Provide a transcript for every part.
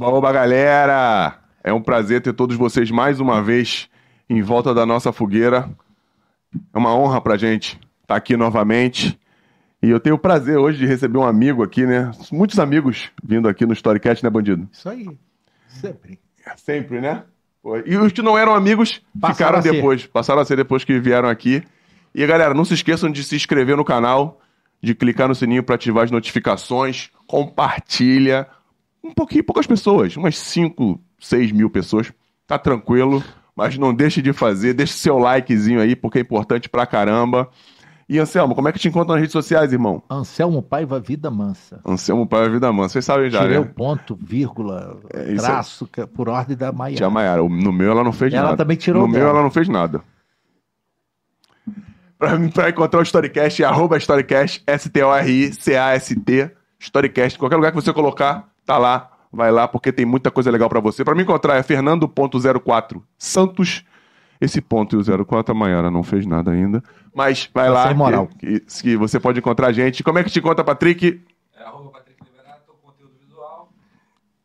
Oba, oba, galera! É um prazer ter todos vocês mais uma vez em volta da nossa fogueira. É uma honra pra gente estar aqui novamente. E eu tenho o prazer hoje de receber um amigo aqui, né? Muitos amigos vindo aqui no Storycast, né, bandido? Isso aí. Sempre. Sempre, né? E os que não eram amigos Passaram ficaram depois. Passaram a ser depois que vieram aqui. E galera, não se esqueçam de se inscrever no canal, de clicar no sininho para ativar as notificações, compartilha. Um pouquinho, poucas pessoas, umas 5, 6 mil pessoas. Tá tranquilo, mas não deixe de fazer, deixe seu likezinho aí, porque é importante pra caramba. E Anselmo, como é que te encontra nas redes sociais, irmão? Anselmo Paiva Vida Mansa. Anselmo Pai da Vida Mansa. Vocês sabem já, Tirei né? o ponto, vírgula, É, isso traço, que- por ordem da Maia. Tia Maiara, no meu ela não fez Ela nada. também tirou No o meu dela. ela não fez nada. Pra, pra encontrar o Storycast, é arroba Storycast, S-T-O-R-I-C-A-S-T, Storycast. Qualquer lugar que você colocar, tá lá. Vai lá, porque tem muita coisa legal pra você. Pra me encontrar é Fernando.04 Santos. Esse ponto e o 04 a Maiara não fez nada ainda. Mas vai Tá lá, sem moral. Que, que- que você pode encontrar a gente. Como é que te conta, Patrick? É arroba Patrick Liberato, conteúdo visual.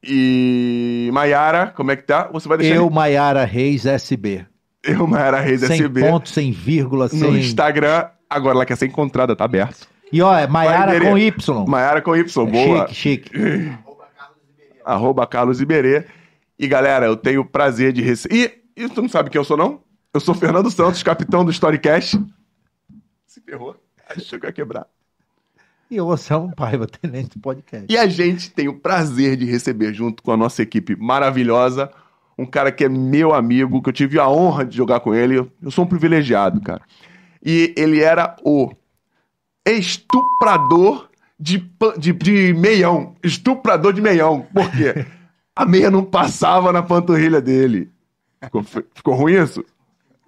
E Maiara, como é que tá? Você vai deixar Eu, Maiara Reis SB. eu Maiara Reis sem SB. ponto, sem vírgula, no sem. Instagram. Agora ela quer ser encontrada, tá aberto. E ó, é Maiara com. Y. Maiara com Y, boa. Chique, chique. Arroba Carlos Iberê. E galera, eu tenho o prazer de receber. E, e tu não sabe quem eu sou, não? Eu sou Fernando Santos, capitão do Storycast. Se ferrou. Achou que ia quebrar. E eu, Anselmo Paiva, tenente do podcast. E a gente tem o prazer de receber, junto com a nossa equipe maravilhosa, um cara que é meu amigo, que eu tive a honra de jogar com ele. Eu sou um privilegiado, cara. E ele era o estuprador de, de, de meião. Estuprador de meião. Por quê? A meia não passava na panturrilha dele. Ficou, ficou ruim isso?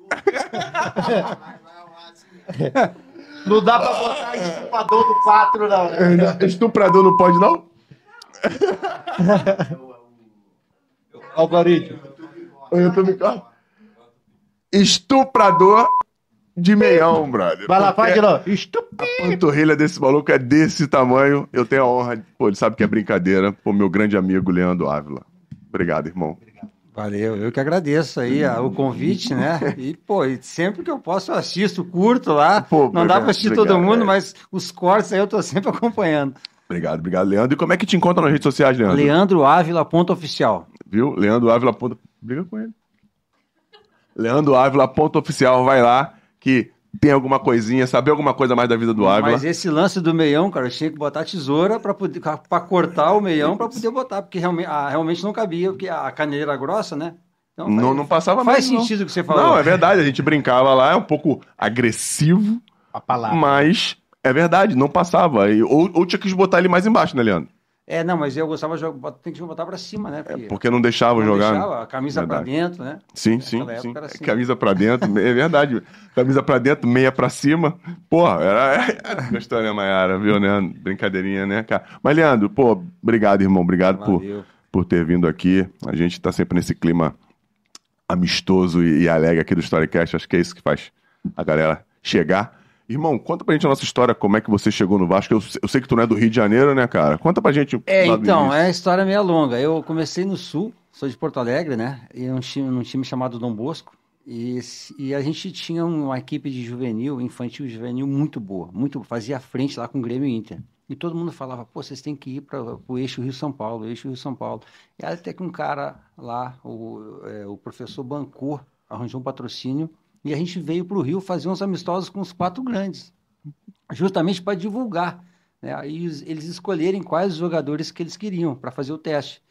Não dá pra botar estuprador do 4, não. né? Estuprador não pode, não? Algoritmo. O YouTube corta. Estuprador de meião, brother. Vai lá, faz de novo. Estup... A panturrilha desse maluco é desse tamanho. Eu tenho a honra. Pô, ele sabe que é brincadeira. Pô, meu grande amigo Leandro Ávila. Obrigado, irmão. Valeu, eu que agradeço aí a- o convite, né? E, pô, sempre que eu posso eu assisto, curto lá. Pô, Não dá pra assistir obrigado, todo mundo, é. mas os cortes aí eu tô sempre acompanhando. Obrigado, obrigado, Leandro. E como é que te encontra nas redes sociais, Leandro? Leandro Ávila, ponto oficial. Viu? Leandro Ávila. Ponto... Briga com ele. Leandro Ávila, ponto oficial. Vai lá que tem alguma coisinha, saber alguma coisa mais da vida do Ávila. Mas esse lance do meião, cara, eu tinha que botar tesoura pra poder para cortar o meião pra poder botar, porque realmente, ah, realmente não cabia, porque a caneleira era grossa, né? Então, Não, faz- não passava Faz mesmo, não. sentido o que você falou. Não, é verdade. A gente brincava lá, é um pouco agressivo. A palavra. Mas é verdade, não passava. E- ou, ou tinha que botar ele mais embaixo, né, Leandro? É, não, mas eu gostava de jogar, tem que botar pra cima, né? É porque não deixava não jogar. deixava, a camisa pra Verdade. dentro, né? Sim, sim, sim. assim. Camisa pra dentro, é verdade. Camisa pra dentro, meia pra cima. Porra, era. Gostou, né, Mayara? Viu, né? Brincadeirinha, né, cara? Mas, Leandro, pô, obrigado, irmão. Obrigado por, por ter vindo aqui. A gente tá sempre nesse clima amistoso e, e alegre aqui do Storycast. Acho que é isso que faz a galera chegar. Irmão, conta pra gente a nossa história, como é que você chegou no Vasco. Eu, eu sei que tu não é do Rio de Janeiro, né, cara? Conta pra gente. É, então, é a história meio longa. Eu comecei no Sul, sou de Porto Alegre, né? E um time, num time chamado Dom Bosco. E, e a gente tinha uma equipe de juvenil, infantil juvenil muito boa, muito fazia frente lá com o Grêmio Inter. E todo mundo falava, pô, vocês têm que ir para o eixo Rio-São Paulo, eixo Rio-São Paulo. E até que um cara lá, o, é, o professor Bancor, arranjou um patrocínio e a gente veio para o Rio fazer uns amistosos com os quatro grandes, justamente para divulgar. Né? Aí eles escolherem quais os jogadores que eles queriam para fazer o teste.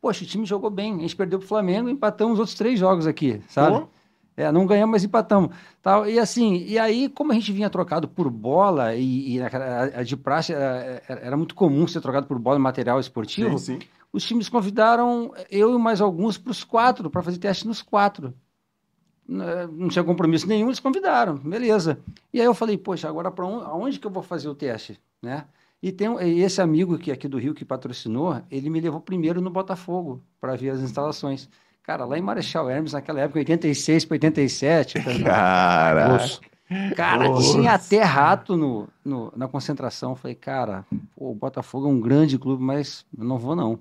Poxa, o time jogou bem, a gente perdeu para o Flamengo e empatamos os outros três jogos aqui, sabe? Pô. É, não ganhamos, mas empatamos. Tal. E assim, e aí, como a gente vinha trocado por bola, e, e a, a de praxe era, era- muito comum ser trocado por bola e material esportivo, Sim, sim. os times convidaram eu e mais alguns para os quatro, para fazer teste nos quatro. N- Não tinha compromisso nenhum, eles convidaram, beleza. E aí eu falei, poxa, agora para onde, aonde que eu vou fazer o teste, né? E tem esse amigo que é aqui do Rio que patrocinou, ele me levou primeiro no Botafogo para ver as instalações. Cara, lá em Marechal Hermes, naquela época, 86 para 87, tá ligado? Caraca. Cara, Nossa. tinha até rato no, no- na concentração. Falei, cara, pô, o Botafogo é um grande clube, mas eu não vou não.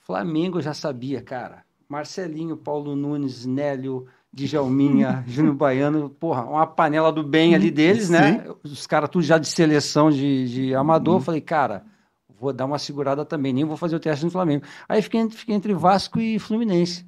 Flamengo eu já sabia, cara. Marcelinho, Paulo Nunes, Nélio, Djalminha, Júnior Baiano, porra, uma panela do bem ali deles, né? Os caras tudo já de seleção de, de amador. Eu falei, cara, vou dar uma segurada também, nem vou fazer o teste no Flamengo. Aí fiquei, fiquei entre Vasco e Fluminense.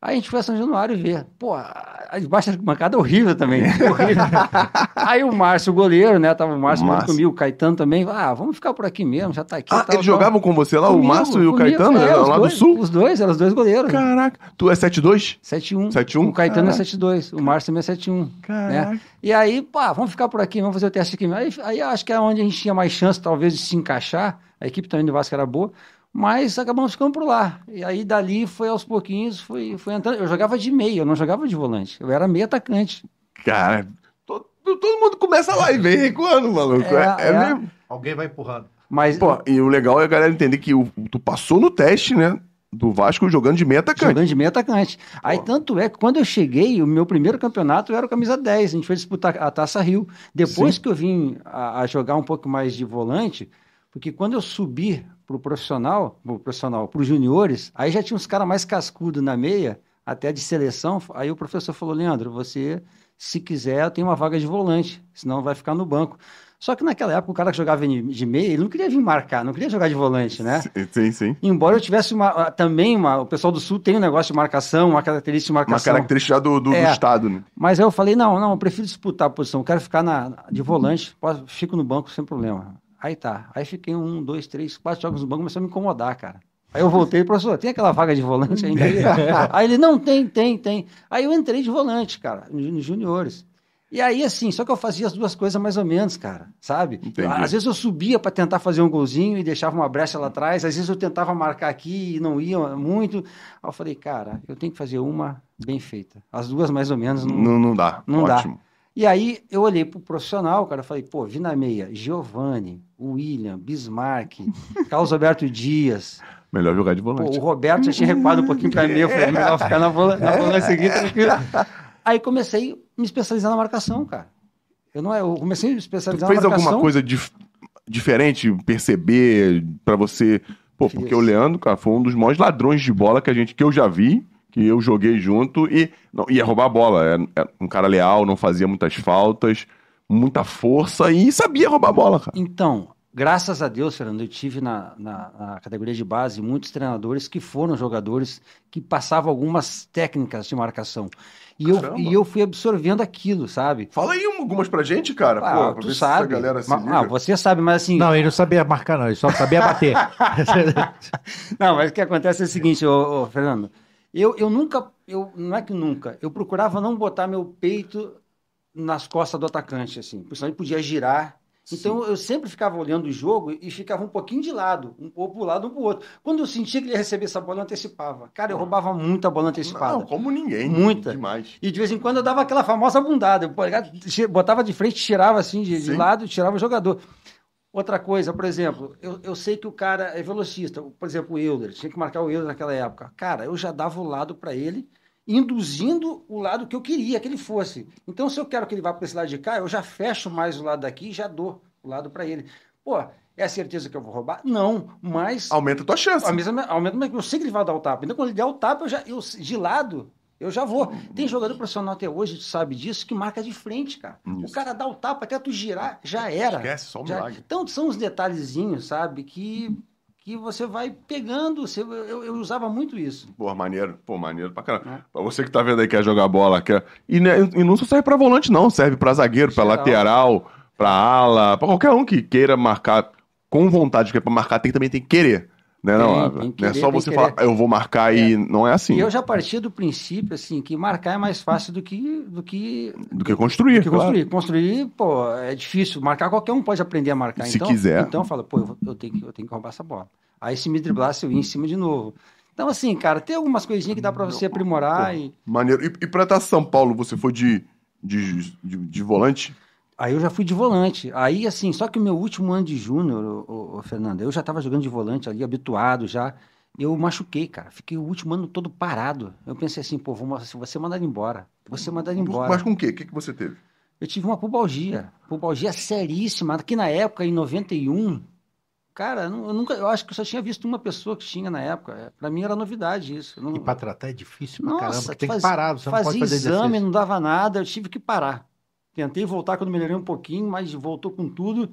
Aí a gente foi a São Januário ver. Pô, a baixa bancada é horrível também. horrível. Aí o Márcio, o goleiro, né? Tava o Márcio, Márcio. muito comigo, o Caetano também. Ah, vamos ficar por aqui mesmo, já tá aqui. Ah, tal, eles tal. jogavam com você lá, o Comigo, Márcio e o comigo, Caetano, é, né, lá dois, do Sul? Os dois, eram os dois goleiros. Caraca, tu é 7-2? 7-1. 7-1? O Caetano Caraca. é 7-2, o Márcio também é 7-1. Caraca. Né? E aí, pá, vamos ficar por aqui, vamos fazer o teste aqui. Aí, aí acho que é onde a gente tinha mais chance, talvez, de se encaixar. A equipe também do Vasco era boa, mas acabamos ficando por lá. E aí, dali, foi aos pouquinhos, foi, foi entrando. Eu jogava de meio, eu não jogava de volante. Eu era meio atacante. Cara, todo, todo mundo começa lá e vem recuando, maluco. É, É, é é. mesmo. Alguém vai empurrando. Mas Pô, e o legal é a galera entender que o- tu passou no teste, né? Do Vasco jogando de meia atacante. jogando de meio atacante. Aí, tanto é que quando eu cheguei, o meu primeiro campeonato era o camisa 10. A gente foi disputar a Taça Rio. Depois Sim. que eu vim a, a jogar um pouco mais de volante, porque quando eu subi pro profissional, pro profissional, pros juniores, aí já tinha uns caras mais cascudos na meia, até de seleção. Aí o professor falou: Leandro, você, se quiser, tem uma vaga de volante, senão vai ficar no banco. Só que naquela época o cara que jogava de meia, ele não queria vir marcar, não queria jogar de volante, né? Sim, sim. Embora eu tivesse uma, também uma. O pessoal do Sul tem um negócio de marcação, uma característica de Uma marcação. característica do, do, do É. estado, né? Mas aí eu falei: não, não, eu prefiro disputar a posição, eu quero ficar na, de volante, posso, fico no banco sem problema. Aí tá. Aí fiquei um, dois, três, quatro jogos no banco, começou a me incomodar, cara. Aí eu voltei, professor, tem aquela vaga de volante ainda? aí ele, não, tem, tem, tem. Aí eu entrei de volante, cara, nos juniores. E aí, assim, só que eu fazia as duas coisas mais ou menos, cara, sabe? Entendi. Às vezes eu subia para tentar fazer um golzinho e deixava uma brecha lá atrás, às vezes eu tentava marcar aqui e não ia muito. Aí eu falei, cara, eu tenho que fazer uma bem feita. As duas mais ou menos não, Não, não dá. Não dá. E aí eu olhei pro profissional, cara, falei, pô, vi na meia, Giovanni, William, Bismarck, Carlos Alberto Dias. Melhor jogar de Pô, volante. o Roberto já tinha recuado um pouquinho pra mim, eu falei, melhor ficar na volante, na volante aqui, tranquilo. Aí comecei a me especializar na marcação, cara. Eu não, eu comecei a me Tu especializar fez na marcação. alguma coisa dif- diferente, perceber, pra você... Pô, porque o Leandro, cara, foi um dos maiores ladrões de bola que a gente, que eu já vi, que eu joguei junto e não, ia roubar a bola. Era, era um cara leal, não fazia muitas faltas, muita força e sabia roubar a bola, cara. Então, graças a Deus, Fernando, eu tive na, na, na categoria de base muitos treinadores que foram jogadores que passavam algumas técnicas de marcação. E eu, e eu fui absorvendo aquilo, sabe? Fala aí algumas pra gente, cara. Ah, pô, tu sabe. ah, você sabe, mas assim. Não, ele não sabia marcar, não. Ele só sabia bater. Não, mas o que acontece é o seguinte, ô, ô, Fernando. Eu, eu nunca, eu, não é que nunca, eu procurava não botar meu peito nas costas do atacante, assim, porque senão ele podia girar. Então eu sempre ficava olhando o jogo e ficava um pouquinho de lado, um pouco pro lado, um pro outro. Quando eu sentia que ele ia receber essa bola, eu antecipava. Cara, eu roubava muita bola antecipada. Não, como ninguém. Muita. Demais. E de vez em quando eu dava aquela famosa bundada. Eu botava de frente, tirava assim de, de Sim. lado, tirava o jogador. Outra coisa, por exemplo, eu, eu sei que o cara é velocista. Por exemplo, o Euler, tinha que marcar o Euler naquela época. Cara, eu já dava o lado para ele, induzindo o lado que eu queria que ele fosse. Então, se eu quero que ele vá para esse lado de cá, eu já fecho mais o lado daqui e já dou o lado para ele. Pô, é a certeza que eu vou roubar? Não, mas Aumenta a tua chance. mesmo tempo, eu sei que ele vai dar o tapa. Então, quando ele der o tapa, eu já, eu, de lado, eu já vou. Tem jogador profissional até hoje, tu sabe disso, que marca de frente, cara. O Isso. cara dá o tapa, até tu girar, já era. Esquece, só um Já- milagre. Então, são os detalhezinhos, sabe, que, que você vai pegando. Você, eu, eu usava muito isso. Pô, maneiro. Pô, maneiro pra caramba. É. Pra você que tá vendo aí, quer jogar bola, quer... E, né, e não só serve pra volante, não. Serve pra zagueiro, pra Geral. lateral, pra ala, pra qualquer um que queira marcar com vontade, porque pra marcar tem, também tem que querer. Né, não, Tem, Ávila? tem que Não é querer, só você falar, querer. eu vou marcar e não é assim. E eu já partia do princípio, assim, que marcar é mais fácil do que, do que, Do que construir, do que claro. construir. Construir, pô, é difícil. Marcar, qualquer um pode aprender a marcar. Se então, quiser. Então, fala, pô, eu, eu tenho que, eu tenho que roubar essa bola. Aí, se me driblasse, eu ia em cima de novo. Então, assim, cara, tem algumas coisinhas que dá pra você aprimorar e... Maneiro. E, e pra estar São Paulo, você foi de, de, de, de volante? Aí eu já fui de volante. Aí, assim, só que o meu último ano de júnior, ô, Fernando, eu já tava jogando de volante ali, habituado já. Eu machuquei, cara. Fiquei o último ano todo parado. Eu pensei assim, pô, vou, vou ser mandado embora. Vou ser mandado embora. Mas com o quê? O que, que você teve? Eu tive uma pubalgia. Pubalgia seríssima. Que na época, em 91, cara, eu nu- eu nunca, eu acho que eu só tinha visto uma pessoa que tinha na época. Para mim era novidade isso. Não- E pra tratar é difícil pra Nossa, caramba, tem que faz- parar, você não fazia pode fazer exame, exercício. não dava nada, eu tive que parar. Tentei voltar quando melhorei um pouquinho, mas voltou com tudo.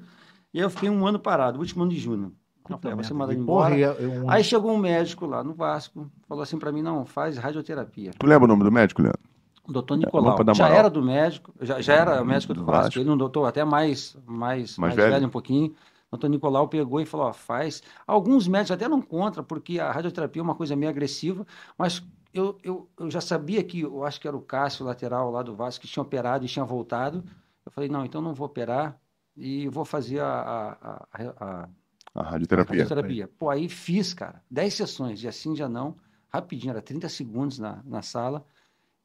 E aí eu fiquei um ano parado, último ano de junho. Eu falei, ah, você manda embora. eu- um- Aí chegou um médico lá no Vasco, falou assim pra mim, não, faz radioterapia. Tu lembra o nome do médico, Leandro? O doutor vamos Nicolau, dar já era do médico, já, já era médico do Do Vasco, Vasco. ele um doutor até mais, mais, mais, velho? velho. um pouquinho. O doutor Nicolau pegou e falou, ó, faz. Alguns médicos até não contra, porque a radioterapia é uma coisa meio agressiva, mas eu, eu, eu já sabia que, eu acho que era o Cássio, lateral lá do Vasco, que tinha operado e tinha voltado. Eu falei, não, então não vou operar e vou fazer a, a, a- a- A a radioterapia. radioterapia. Pô, aí fiz, cara, 10 sessões, de assim, já não, rapidinho, era 30 segundos na, na sala.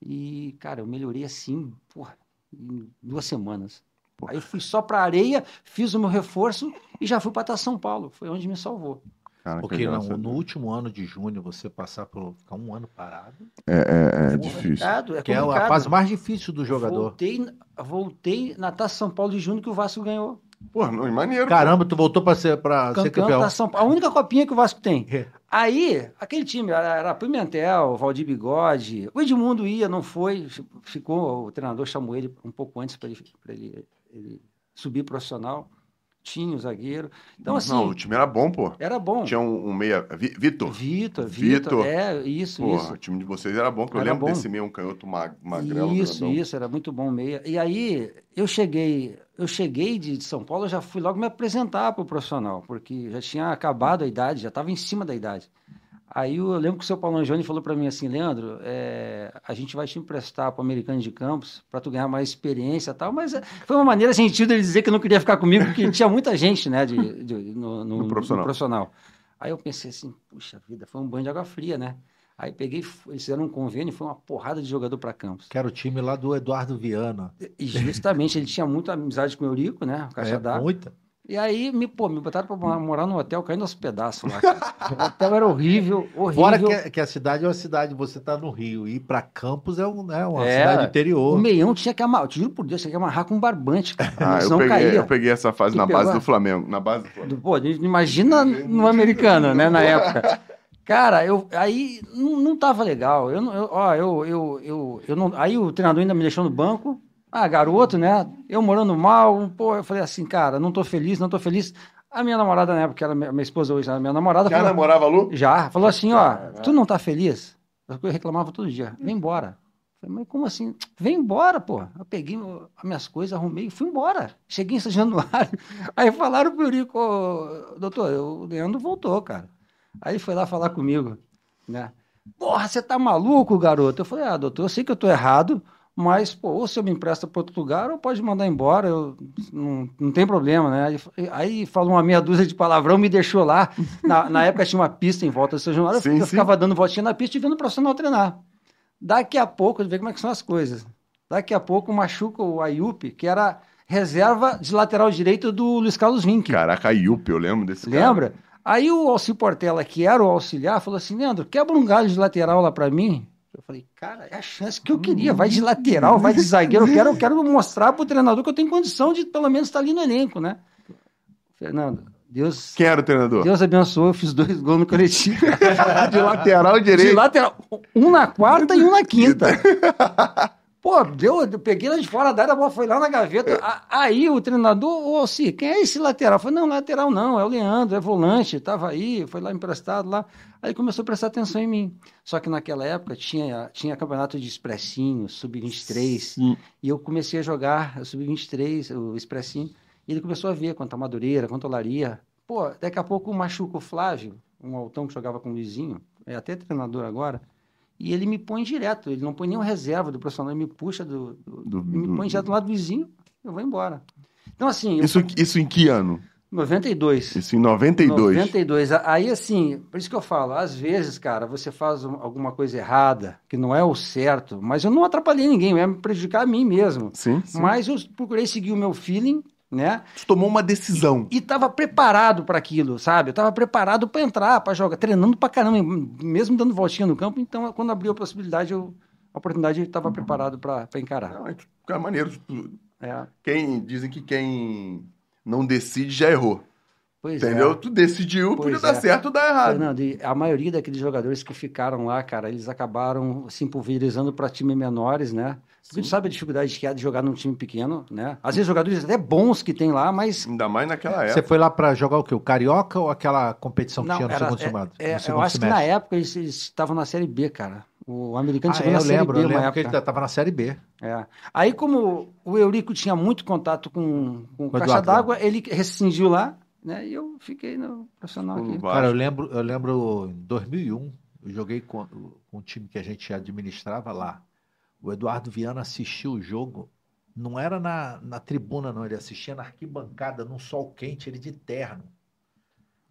E, cara, eu melhorei assim, porra, em duas semanas. Aí eu fui só pra areia, fiz o meu reforço e já fui pra estar São Paulo. Foi onde me salvou. Cara, Porque que não, no último ano de junho, você passar por ficar um ano parado, É, é, é É difícil. complicado, é que é a fase mais difícil do jogador. Voltei, voltei na Taça São Paulo de junho que o Vasco ganhou. Pô, não, é maneiro. Caramba, tu voltou pra ser, pra ser Campeão São Paulo. A única copinha que o Vasco tem. É. Aí, aquele time era, era Pimentel, Valdir Bigode. O Edmundo ia, não foi. Ficou, o treinador chamou ele um pouco antes para ele, pra ele, ele subir profissional. Tinha o zagueiro. Então, assim, Não, o time era bom, pô. era bom. Tinha um, um meia. Vi- Vitor. Vitor, Vitor. É, isso, Porra, isso. o time de vocês era bom, que eu Era lembro bom. desse meio um canhoto mag, magrelo. Isso, grandão. isso, era muito bom meia. E aí eu cheguei, eu cheguei de, de São Paulo, eu já fui logo me apresentar para o profissional, porque já tinha acabado a idade, já estava em cima da idade. Aí eu lembro que o seu Paulo Angione falou para mim assim, Leandro, é, a gente vai te emprestar para o Americano de Campos para tu ganhar mais experiência e tal, mas é, foi uma maneira sentido ele dizer que não queria ficar comigo, porque tinha muita gente, né, de, de- no, no- No profissional. no profissional. Aí eu pensei assim, puxa vida, foi um banho de água fria, né? Aí peguei, eles fizeram um convênio, foi uma porrada de jogador para Campos. Que era o time lá do Eduardo Viana. E justamente, ele tinha muita amizade com o Eurico, né? O Caixa É, muita. E aí, me, pô, me botaram pra morar- no hotel, caindo aos pedaços lá. cara. O hotel era horrível, horrível. Fora que, que a cidade é uma cidade, você tá no Rio. E ir pra Campos é, um, é uma É, cidade O interior. meião tinha que amarrar, eu te juro por Deus, tinha que amarrar com um barbante, cara. Ah, eu peguei, caía. eu peguei essa fase na base do Flamengo. Na base do Flamengo. Pô, imagina no americano, né, na época. Cara, eu, aí não, não tava legal. Eu, eu, ó, eu, eu, eu, eu não, aí o treinador ainda me deixou no banco. Ah, garoto, né? Eu morando mal. Pô, eu falei assim, cara, não tô feliz, não tô feliz. A minha namorada na época, que era minha, esposa hoje, a minha namorada Já falou, namorava Lu? já, falou assim, ó, tu não tá feliz? Eu reclamava todo dia, vem embora. Eu Falei, mas como assim? Vem embora, pô. Eu peguei as minhas coisas, arrumei e fui embora. Cheguei em São Januário. Aí falaram pro Eurico, "Ô, doutor, o Leandro voltou, cara. Aí foi lá falar comigo, né? Porra, você tá maluco, garoto? Eu falei, ah, doutor, eu sei que eu tô errado, mas, pô, ou se eu me empresta para outro lugar, ou pode mandar embora, eu, não, não tem problema, né? Aí, aí falou uma meia dúzia de palavrão, me deixou lá. Na, na época tinha uma pista em volta de São Januário, eu Sim, eu sim. ficava dando voltinha na pista e vendo o profissional treinar. Daqui a pouco, vê como é que são as coisas. Daqui a pouco machuca o Ayup, que era reserva de lateral direito do Luiz Carlos Vinck. Caraca, a Yup, eu lembro desse cara. Lembra? Aí o Alci Portela, que era o auxiliar, falou assim: Leandro, quebra um galho de lateral lá pra mim. Eu falei, cara, é a chance que eu queria. Vai de lateral, vai de zagueiro. Eu quero, eu quero mostrar pro treinador que eu tenho condição de pelo menos estar ali no elenco, né? Fernando, Deus, Quem era o treinador? Deus abençoe, eu fiz dois gols no coletivo. De lateral De direito. lateral. Um na quarta e um na quinta. Pô, deu, eu peguei lá de fora da área, a bola foi lá na gaveta. A- Aí o treinador, ô Alci, quem é esse lateral? Eu falei, não, lateral não, é o Leandro, é volante, tava aí, foi lá emprestado lá. Aí começou a prestar atenção em mim. Só que naquela época tinha, tinha campeonato de expressinho, sub-23, Sim. e eu comecei a jogar o sub-23, o expressinho, e ele começou a ver quanto a Madureira, quanto a Laria. Pô, daqui a pouco machuca o Flávio, um altão que jogava com o Luizinho, é até treinador agora, e ele me põe direto, ele não põe nenhum reserva do profissional, ele me puxa do, do- Do- me do- põe direto do lado do vizinho, eu vou embora. Então, assim, eu, Isso, isso em que ano? 92. Isso em 92. 92. A- Aí, assim, por isso que eu falo, às vezes, cara, você faz um- alguma coisa errada, que não é o certo, mas eu não atrapalhei ninguém, eu ia me prejudicar a mim mesmo. Sim, sim. Mas eu procurei seguir o meu feeling, né? Tu tomou uma decisão. E estava preparado para aquilo, sabe? Eu estava preparado para entrar, para jogar, treinando para caramba, mesmo dando voltinha no campo. Então, quando abriu a possibilidade, eu, a oportunidade, eu estava preparado para encarar. Não, é maneiro. É. Quem, dizem que quem não decide já errou. Pois Entendeu? é. Tu decidiu, Pois podia dar é. certo ou dar errado. Fernando, a maioria daqueles jogadores que ficaram lá, cara, eles acabaram se pulverizando para times menores, né? A gente sabe a dificuldade que é de jogar num time pequeno, né? Às vezes jogadores até bons que tem lá, mas Ainda mais naquela Você época. foi lá pra jogar o quê? O Carioca ou aquela competição que não, tinha no era, segundo é- semestre? é, No eu acho que na época eles estavam na Série B, cara. O americano Ah, chegou é, na eu Série lembro, B eu lembro que época. ele tava na Série B. É. Aí, como o Eurico tinha muito contato com, com o caixa Eduardo. d'água, ele rescindiu lá, né? E eu fiquei no profissional aqui. Cara, eu lembro, eu lembro em 2001, eu joguei com, com um time que a gente administrava lá. O Eduardo Viana assistiu o jogo, não era na, na tribuna, não, ele assistia na arquibancada, num sol quente, ele de terno.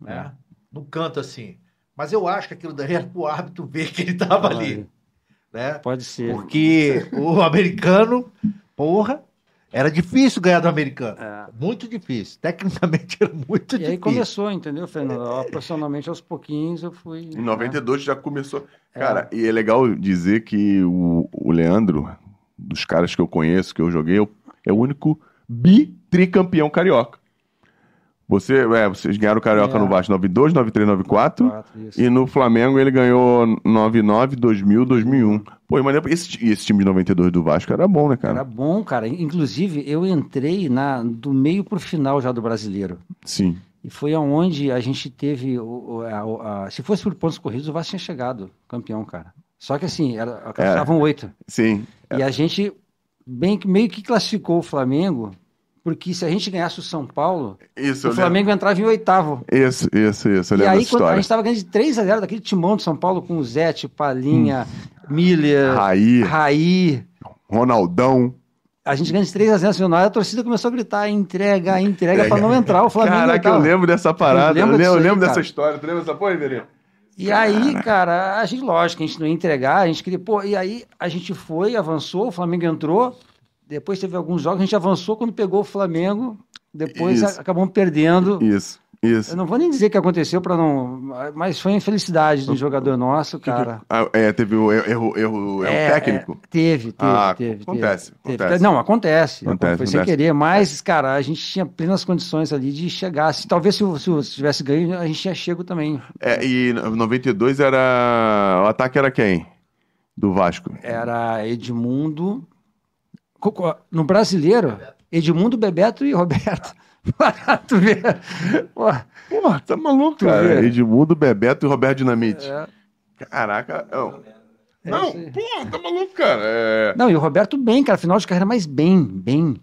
Né? No canto assim. Mas eu acho que aquilo daí era pro árbitro ver que ele tava ali. Né? Pode ser. Porque o americano, porra, era difícil ganhar do americano. É. Muito difícil. Tecnicamente era muito E aí difícil. começou, entendeu, Fernando? Profissionalmente, aos pouquinhos, eu fui. Em 92 já começou. Cara, e é legal dizer que o, o Leandro, dos caras que eu conheço, que eu joguei, é o- é o único bi-tricampeão carioca. Você, é, vocês ganharam o Carioca É. no Vasco 92, 93, 94. Quatro, isso. E no Flamengo ele ganhou 99, 2000, 2001. Pô, mas esse, e esse time de 92 do Vasco era bom, né, cara? Era bom, cara. Inclusive, eu entrei na, do meio pro final já do brasileiro. Sim. E foi aonde a gente teve. O, a- a- se fosse por pontos corridos, o Vasco tinha chegado campeão, cara. Só que assim, era, estavam oito. Sim. E a gente bem, meio que classificou o Flamengo, porque se a gente ganhasse o São Paulo, Isso, o Flamengo entrava em oitavo. lembro. Isso, isso, isso. Eu E lembro aí, quando a gente estava ganhando de 3 a 0 daquele timão de São Paulo com o Zete, Palinha, Miller, Raí, Raí. Ronaldão. A gente ganha de 3 a 0 nacional, a torcida começou a gritar: entrega, entrega, para não entrar. O Flamengo Caraca, eu lembro dessa parada. Eu lembro lembro, eu disso aí, lembro dessa cara. história. Tu lembra dessa porra, Iverinho? E aí, cara, a gente, lógico, a gente não ia entregar, a gente queria, pô, e aí a gente foi, avançou, o Flamengo entrou, depois teve alguns jogos, a gente avançou quando pegou o Flamengo, depois Isso. acabamos perdendo. Isso, isso. Eu não vou nem dizer o que aconteceu para não, mas foi infelicidade do jogador nosso, cara. Ah, é, teve o erro, erro, É, técnico. é, teve, teve, Ah, teve. acontece, teve, acontece. teve. Não, acontece. Acontece, foi sem acontece. querer, mas, cara, a gente tinha plenas condições ali de chegar. Se, talvez se, se se tivesse ganho, a gente tinha chego também. É, e em 92 era. O ataque era quem? Do Vasco. Era Edmundo. No brasileiro, Edmundo, Bebeto e Roberto. Pra tu ver. Porra, tá maluco, cara. vê. Edmundo, Bebeto e Roberto Dinamite. é. Caraca. Não, É não isso aí. porra, tá maluco, cara. É... Não, e o Roberto bem, cara, final de carreira, mas bem, bem,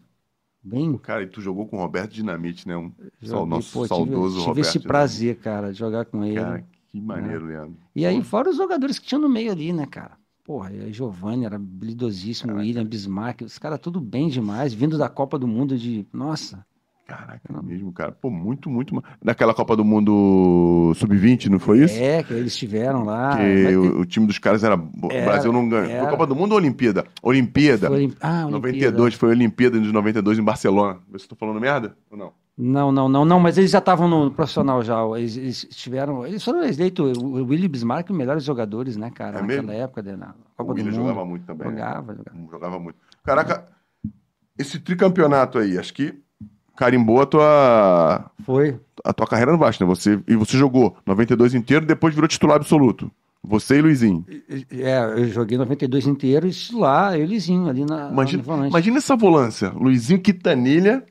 bem. Cara, e tu jogou com o Roberto Dinamite, né? Um Joguei, nosso pô, tive- saudoso tive, Roberto. esse Dinamite. prazer, cara, de jogar com ele. Cara, que maneiro, Leandro. E aí, fora os jogadores que tinham no meio ali, né, cara? Porra, Giovanni era habilidosíssimo, William, Bismarck, os caras tudo bem demais, vindo da Copa do Mundo de. Nossa. Caraca, é mesmo, cara. Pô, muito, muito. Daquela Copa do Mundo Sub-20, não foi isso? É, que eles estiveram lá. Que Mas- o, o time dos caras era. O Era, Brasil não ganhou. Foi era. Copa do Mundo ou Olimpíada? Olimpíada. Foi, ah, Olimpíada. 92, foi Olimpíada de 92 em Barcelona. Vê se eu tô falando merda ou não? Não, não, não, não, mas eles já estavam no profissional já. Eles, eles tiveram. Eles foram eleitos, o Willie Bismarck, os melhores jogadores, né, cara? É naquela mesmo? época, né, na O Copa Willian Mundo. jogava muito também. né? Jogava, jogava. Jogava muito. Caraca, esse tricampeonato aí, acho que carimbou a tua, Foi. a tua carreira no Vasco, né? Você, e você jogou 92 inteiro, depois virou titular absoluto. Você e Luizinho. É, eu joguei 92 inteiro, isso lá, elizinho ali na, Imagina, volante. imagina essa volância. Luizinho, Quitanilha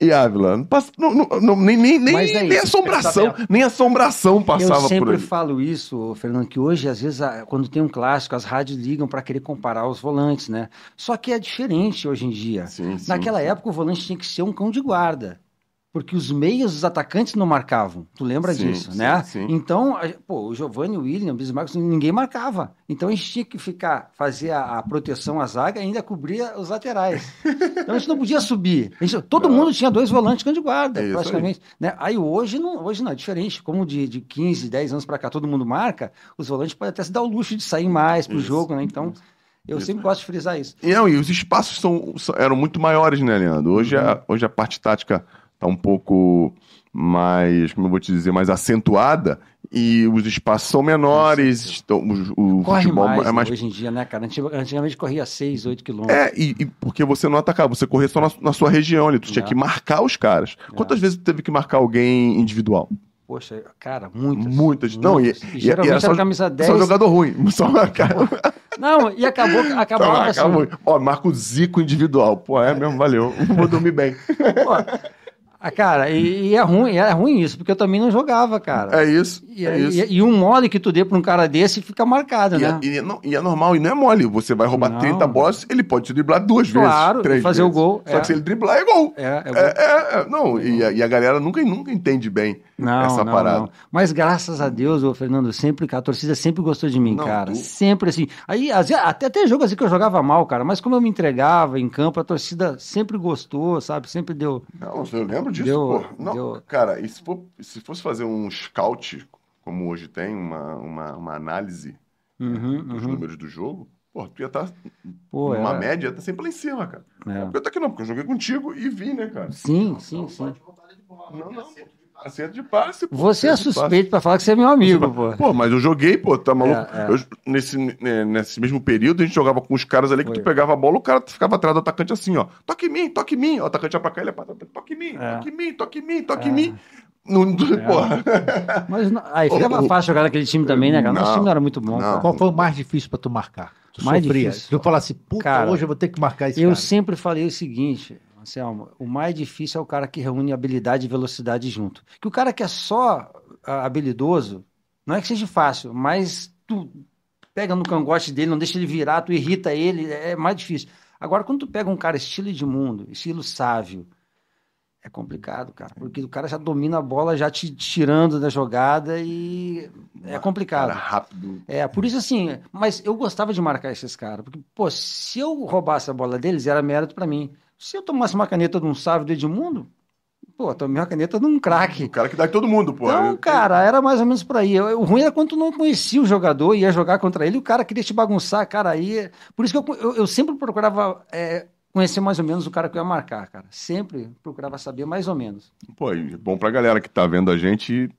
e Ávila. Não passa- não- não- nem, nem, nem, é nem assombração, nem assombração Eu passava por sempre ali. falo isso, Fernando, que hoje, às vezes, quando tem um clássico, as rádios ligam para querer comparar os volantes, né? Só que é diferente hoje em dia. Sim, sim, Naquela sim. época, o volante tinha que ser um cão de guarda. Porque os meios, os atacantes não marcavam. Tu lembra Sim, disso, sim, né? sim. Então, a- pô, o Giovanni, o William, o Bismarck, ninguém marcava. Então a gente tinha que ficar, fazer a, a proteção à zaga e ainda cobrir os laterais. Então a gente não podia subir. Gente- todo Não. mundo tinha dois volantes de guarda, É praticamente. Né? Aí hoje não, hoje não, é diferente. Como de, de 15, 10 anos para cá todo mundo marca, os volantes podem até se dar o luxo de sair mais pro Isso, jogo, né? Então, eu Isso. sempre gosto de frisar isso. E, não, e os espaços são, são- eram muito maiores, né, Leandro? Hoje, Uhum. a, hoje a parte tática tá um pouco mais, como eu vou te dizer, mais acentuada e os espaços são menores, então, o, o futebol mais, é né, mais hoje em dia, né, cara? Antiga- Antigamente corria 6, 8 quilômetros. é, e, e porque você não atacava, você corria só na, na sua região ali, tu tinha É. que marcar os caras. Quantas vezes tu teve que marcar alguém individual? Poxa, cara, muitas. Muitas. Não, e, muitas. e- e geralmente era só, era camisa 10. só jogador ruim. Só marcar. Não, e acabou, assim. Acabou. Ó, marca o Zico individual. Pô, é mesmo, valeu. Vou dormir bem. Pô, ah, cara, e, e é ruim, é ruim isso, porque eu também não jogava, cara. É isso. E, é e- isso. e um mole que tu dê pra um cara desse fica marcado, E, né? é, e é não- e é normal, e não é mole. Você vai roubar Não. 30 bolas, ele pode te driblar duas Claro, vezes. Três e fazer o vezes. gol, Só é. que se ele driblar, é gol. É, é. É, é, é, não, e a, e a galera nunca, nunca entende bem Não, essa não, parada. não. Mas graças a Deus, ô Fernando, sempre, a torcida sempre gostou de mim, Não, cara. tu- Sempre assim. Aí, às vezes, até, até jogo assim que eu jogava mal, cara, mas como eu me entregava em campo, a torcida sempre gostou, sabe? Sempre deu. Não, eu lembro disso, Deu- pô. Não, deu- Cara, e se, for- se fosse fazer um scout, como hoje tem, uma, uma, uma análise Uhum, dos uhum. números do jogo, pô, tu ia estar Pô, numa é. média, ia estar sempre lá em cima, cara. É. Porque eu tô aqui não, porque eu joguei contigo e vi, né, cara? Sim, sim, sim. Não, não. Acerto de passe, pô. Você é acerto suspeito pra falar que você é meu amigo, pô. Pô, mas eu joguei, pô, tá maluco? É, é. Eu- nesse, né, nesse mesmo período, a gente jogava com os caras ali que Foi. tu pegava a bola, o cara ficava atrás do atacante assim, ó. Toque em mim, toque em mim. O atacante ia pra cá, ele ia pra. Toque em mim, É. toque em mim, toque em mim, toque em É. mim. Não, porra. Mas não- aí ficava fácil jogar naquele time também, né, cara? Nosso Não, time não era muito bom. Qual foi o mais difícil pra tu marcar? Tu Mais sofria. difícil. Tu fala assim, puta, Cara, hoje eu vou ter que marcar esse Eu cara. sempre falei o seguinte, Anselmo, o mais difícil é o cara que reúne habilidade e velocidade junto. Que o cara que é só ah, habilidoso, não é que seja fácil, mas tu pega no cangote dele, não deixa ele virar, tu irrita ele, é mais difícil. Agora, quando tu pega um cara estilo Edmundo, estilo Sávio, é complicado, cara, porque o cara já domina a bola, já te tirando da jogada e é complicado. Cara, rápido. É, por isso assim, mas eu gostava de marcar esses caras, porque, pô, se eu roubasse a bola deles, era mérito pra mim. Se eu tomasse uma caneta de um Sávio do Edmundo, pô, tomei uma caneta de um O craque. cara que dá em todo mundo, pô. Então, cara, era mais ou menos por aí. O ruim era quando tu não conhecia o jogador, ia jogar contra ele, o cara queria te bagunçar, cara, aí... Por isso que eu, eu, eu sempre procurava é, conhecer mais ou menos o cara que eu ia marcar, cara. Sempre procurava saber mais ou menos. Pô, e bom pra galera que tá vendo a gente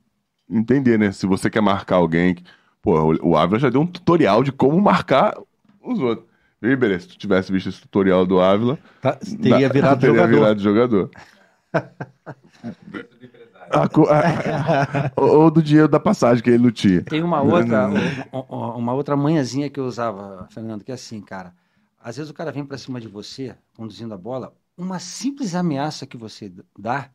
entender, né? Se você quer marcar alguém. Pô, o- o Ávila já deu um tutorial de como marcar os outros. E beleza, se tu tivesse visto esse tutorial do Ávila, Tá, teria dá- virado teria jogador. virado jogador. A co- a- ou do dinheiro da passagem que ele não tinha. Tem uma outra, u- u- uma outra manhãzinha que eu usava, Fernando, que é assim, cara. Às vezes o cara vem pra cima de você, conduzindo a bola, uma simples ameaça que você dá,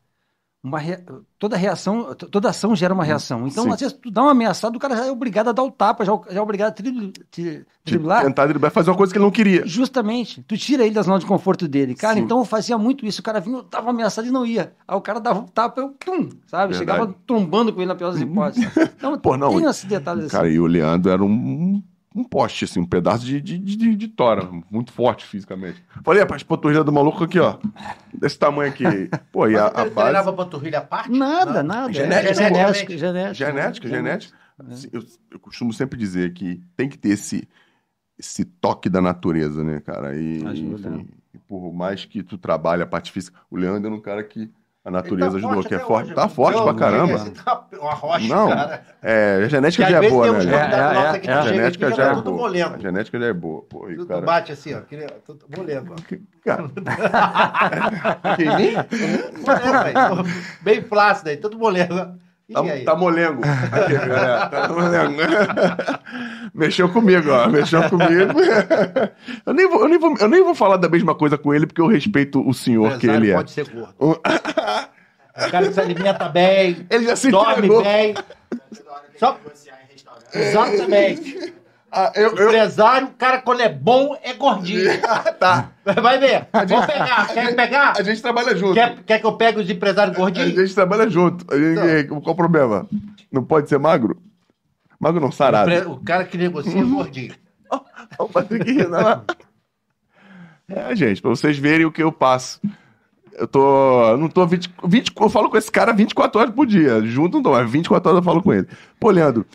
uma rea- toda reação, toda ação gera uma reação. Então, Sim. às vezes, tu dá uma ameaçada, o cara já é obrigado a dar o tapa, já, já é obrigado a tri- tri- driblar. Tentar driblar, fazer uma coisa que ele não queria. Justamente, tu tira ele da zona de conforto dele. Cara, Sim. então eu fazia muito isso. O cara vinha, eu dava ameaçado e não ia. Aí o cara dava um tapa, eu, pum, sabe? Verdade. Chegava trombando com ele na pior das hipóteses. Então, Pô, não, tem esses detalhes assim. Cara, e o Leandro era um, um poste, assim, um pedaço de, de, de, de tora, muito forte fisicamente. Falei, rapaz, panturrilha do maluco aqui, ó. Desse tamanho aqui. Pô, e a, a base. treinava panturrilha à parte? Nada, Não. nada. Genética, é genética, pô. genética. Genética, genética. Assim, Eu, eu costumo sempre dizer que tem que ter esse, esse toque da natureza, né, cara? E, Ajuda. enfim, e por mais que tu trabalhe a parte física, o Leandro é um cara que a natureza tá ajudou, que é forte. hoje, Tá forte pra caramba. esse tá Uma rocha, Não, cara. É, a genética já é boa, né? É, convidados é, nossos é, aqui é. A genética já já é tudo boa. A genética já é boa. Pô, e Tudo cara... bate assim, ó. Tudo molengo. ó. cara... que nem... Bem flácido aí, tudo molengo. Tá, tá molengo. Aqui, é, tá molengo. Mexeu comigo, ó. Mexeu comigo. Eu nem, vou, eu, nem vou, eu nem vou falar da mesma coisa com ele, porque eu respeito o senhor que Empresário ele é. pode ser gordo. O cara que se alimenta bem, Ele já se dorme entregou. bem. Só... Exatamente. Ah, eu, eu... Empresário, o cara quando é bom, é gordinho. Tá. Vai ver. Vamos pegar. Quer pegar? A gente trabalha junto. Quer, quer que eu pegue os empresários A gordinhos? gente trabalha junto. A gente- Qual o problema? Não pode ser magro? Magro não, sarado. Empre- O cara que negocia é gordinho. Ó, o Patrick lá. É, gente, pra vocês verem o que eu passo. Eu tô. eu Não tô 20, 20. Eu falo com esse cara 24 horas por dia. Junto não tô, mas 24 horas eu falo com ele. Pô, Leandro,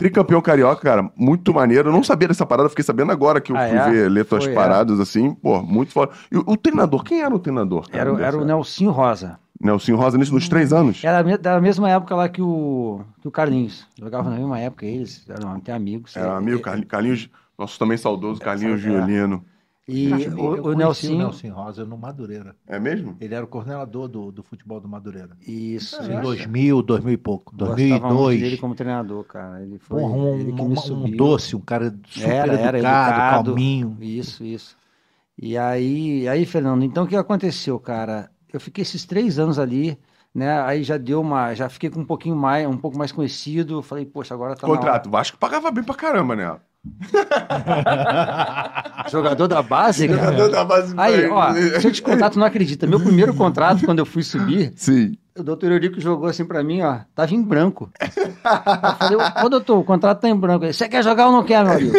tricampeão carioca, cara, muito maneiro. Eu não sabia dessa parada, fiquei sabendo agora que eu Ah, fui é? ver, ler tuas Foi, é. paradas assim. Pô, muito foda. E o, o treinador, quem era o treinador? cara, Era, o- era o Nelsinho Rosa. Nelson Rosa nisso nos três anos? Era da mesma época lá que o, que o Carlinhos. Jogava na mesma época, eles eram até amigos. Era amigo, Carlinhos, Carlinhos, nosso também saudoso Carlinhos É. Violino. E o, o Nelson. o Nelson Rosa no Madureira. É mesmo? Ele era o coordenador do, do futebol do Madureira. Isso. Em isso. 2000, 2000 e pouco. Gostava muito 2002. dele como treinador, cara. Ele foi Porra, um, ele que me uma- um doce, um cara super Era, era educado, educado. calminho. Isso, isso. E aí, aí, Fernando, então o que aconteceu, cara? Eu fiquei esses três anos ali, né? Aí já deu uma, já fiquei com um pouquinho mais, um pouco mais conhecido. Falei, poxa, agora tá na Contrato. Vasco pagava bem pra caramba, né? Jogador da base, cara. Jogador da base Aí, ó, se eu te contar, tu não acredita. Meu primeiro contrato, quando eu fui subir, Sim. o doutor Eurico jogou assim pra mim, ó, tava em branco. Eu falei, ô doutor, o contrato tá em branco. Você quer jogar ou não quer, meu amigo?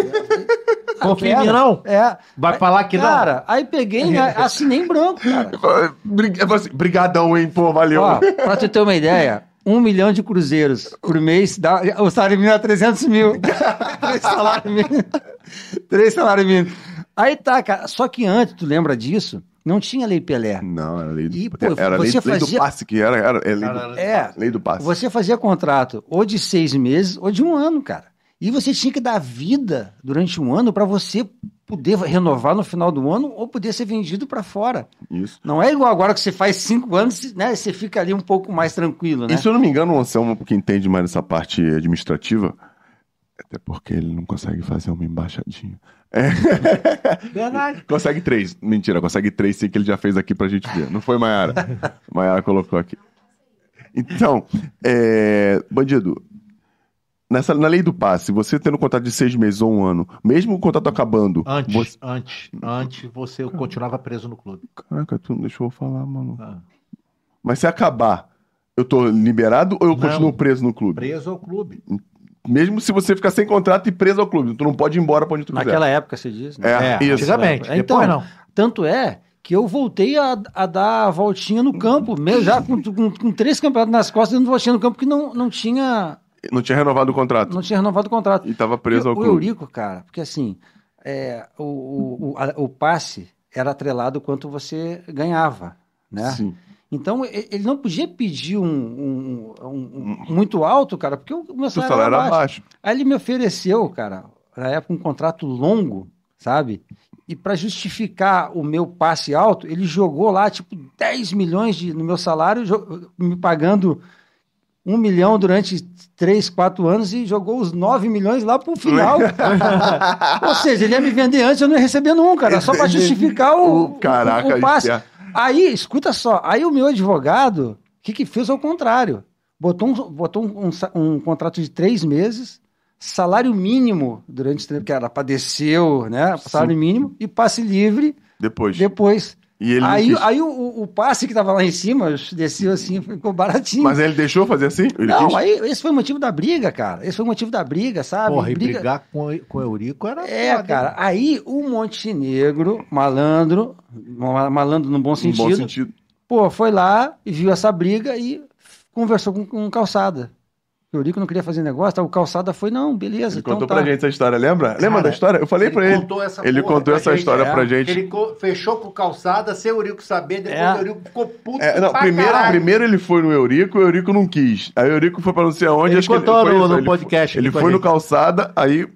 Confia em mim, não? É. Vai falar que não? Cara, aí peguei, né, assinei em branco, cara. Assim, Brigadão, hein? Pô, valeu. Ó, pra tu ter uma ideia, um milhão de cruzeiros por mês, dá, o salário mínimo é 300 mil. Três salários mínimos. Três salários mínimos. Aí tá, cara. Só que antes, tu lembra disso? Não tinha lei Pelé. Não, era lei do, E, pô, era lei, você lei do fazia- passe que era. era é lei, do, É, lei do passe. você fazia contrato ou de seis meses ou de um ano, cara. E você tinha que dar vida durante um ano pra você poder renovar no final do ano ou poder ser vendido pra fora. Isso. Não é igual agora que você faz cinco anos, né? Você fica ali um pouco mais tranquilo, né? E se eu não me engano, o Anselmo, que entende mais dessa parte administrativa, até porque ele não consegue fazer uma embaixadinha. É. Verdade. Consegue três. Mentira, consegue três, sim, que ele já fez aqui pra gente ver. Não foi Maiara. Maiara colocou aqui. Então, é, bandido, nessa, na lei do passe, você tendo um contrato de seis meses ou um ano, mesmo o contrato acabando. Antes, Você... antes, antes você continuava preso no clube. Caraca, tu não deixou eu falar, mano. Ah, Mas se acabar, eu tô liberado ou eu Não. continuo preso no clube? Preso ao clube. Mesmo se você ficar sem contrato e preso ao clube, tu não pode ir embora pra onde tu quiser. Naquela época você diz, né? É, isso. antigamente. É, Depois então, não. Tanto é que eu voltei a, a dar a voltinha no campo, mesmo já com, com- com três campeonatos nas costas, dando voltinha no campo, que não, não, tinha, Não tinha renovado o contrato. não tinha renovado o contrato. E tava preso E ao o clube. Eurico, cara, porque assim, é, o, o, o, a- o passe era atrelado quanto você ganhava, né? Sim. Então ele não podia pedir um, um- um- um muito alto, cara, porque o meu O salário, salário era baixo. baixo. Aí ele me ofereceu, cara, na época um contrato longo, sabe? E para justificar o meu passe alto, ele jogou lá tipo 10 milhões de, no meu salário, me pagando um milhão durante três, quatro anos e jogou os 9 milhões lá pro final. Ou seja, ele ia me vender antes, eu não ia receber nunca, era só para justificar o, O- caraca, o, passe. Aí, escuta só, aí o meu advogado, o que, que fez ao contrário? Botou, um, botou um, um um contrato de três meses, salário mínimo durante o tempo, que era padeceu, né? Salário mínimo, e passe livre Depois. depois. E aí quis. aí o, o- passe que tava lá em cima, desceu assim, ficou baratinho. Mas ele deixou fazer assim? Ele não, quis? aí esse foi o motivo da briga, cara. Esse foi o motivo da briga, sabe? Porra, e briga... brigar com, o- com o Eurico era. É, foda, cara. hein? Aí o Montenegro, malandro, ma- malandro no bom sentido, bom sentido. Pô, foi lá e viu essa briga e conversou com, com o Calçada. O Eurico não queria fazer negócio, tá? o Calçada foi, não, beleza. Ele então contou tá. pra gente essa história, lembra? lembra Cara, da história? Eu falei pra ele. contou essa Ele contou pra essa gente, história é. pra gente. Ele fechou com calçada, sem o Eurico saber, depois É. o Eurico ficou puto É, não, pra primeiro, caralho. primeiro ele foi no Eurico, o Eurico não quis. Aí o Eurico foi pra não sei aonde. Ele acho que contou foi no- isso, no ele podcast Foi, ele foi no calçada, aí. ele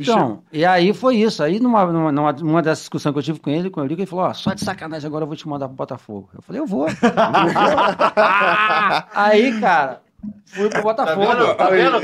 Então, e aí foi isso. Aí numa, numa, numa, numa dessas discussões que eu tive com ele, com o Eurico, ele falou, ó, só de sacanagem agora eu vou te mandar pro Botafogo. Eu falei, eu vou. aí, cara, fui pro Botafogo. Tá vendo?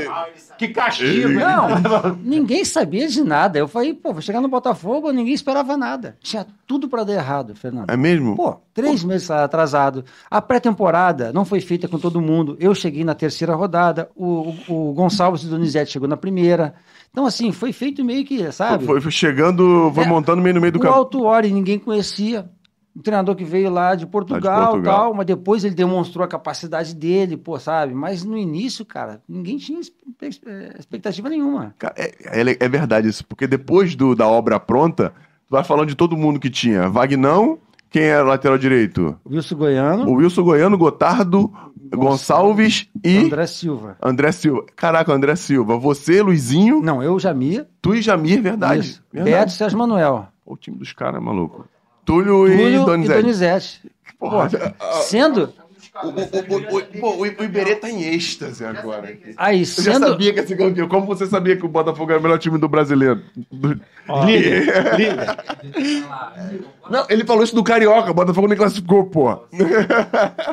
Que castigo, hein? Não, ninguém sabia de nada. Eu falei, pô, vou chegar no Botafogo, ninguém esperava nada. Tinha tudo pra dar errado, Fernando. É mesmo? Pô, três meses atrasado. A pré-temporada não foi feita com todo mundo. Eu cheguei na terceira rodada, o, o, o Gonçalves e o Donizete chegou na primeira. Então, assim, foi feito meio que, sabe? Foi, foi chegando, foi É, montando meio no meio do o campo. Alto Ori ninguém conhecia. O treinador que veio lá de Portugal, Portugal. tal, mas depois ele demonstrou a capacidade dele, pô, sabe? Mas no início, cara, ninguém tinha eh, expectativa nenhuma. Cara, é, é- é verdade isso, porque depois do, da obra pronta, tu vai falando de todo mundo que tinha. Vagnão, quem era o lateral direito? O Wilson Goiano, O Wilson Goiano, Gotardo, Gonçalves e André Silva. André Silva. Caraca, André Silva. Você, Luizinho, Não, eu, Jamir, tu e Jamir, verdade. isso. verdade. Beto e Sérgio Manuel. O time dos caras, maluco. Túlio, e Túlio Donizete. e Donizete. Porra, Pô, sendo, O, o, o, o, o, o Iberê tá em êxtase agora. Aí, Eu já sendo. sabia que ia ser campeão. Como você sabia que o Botafogo era o melhor time do brasileiro? Do- Líder, líder. Não, ele falou isso do Carioca. O Botafogo nem classificou, pô.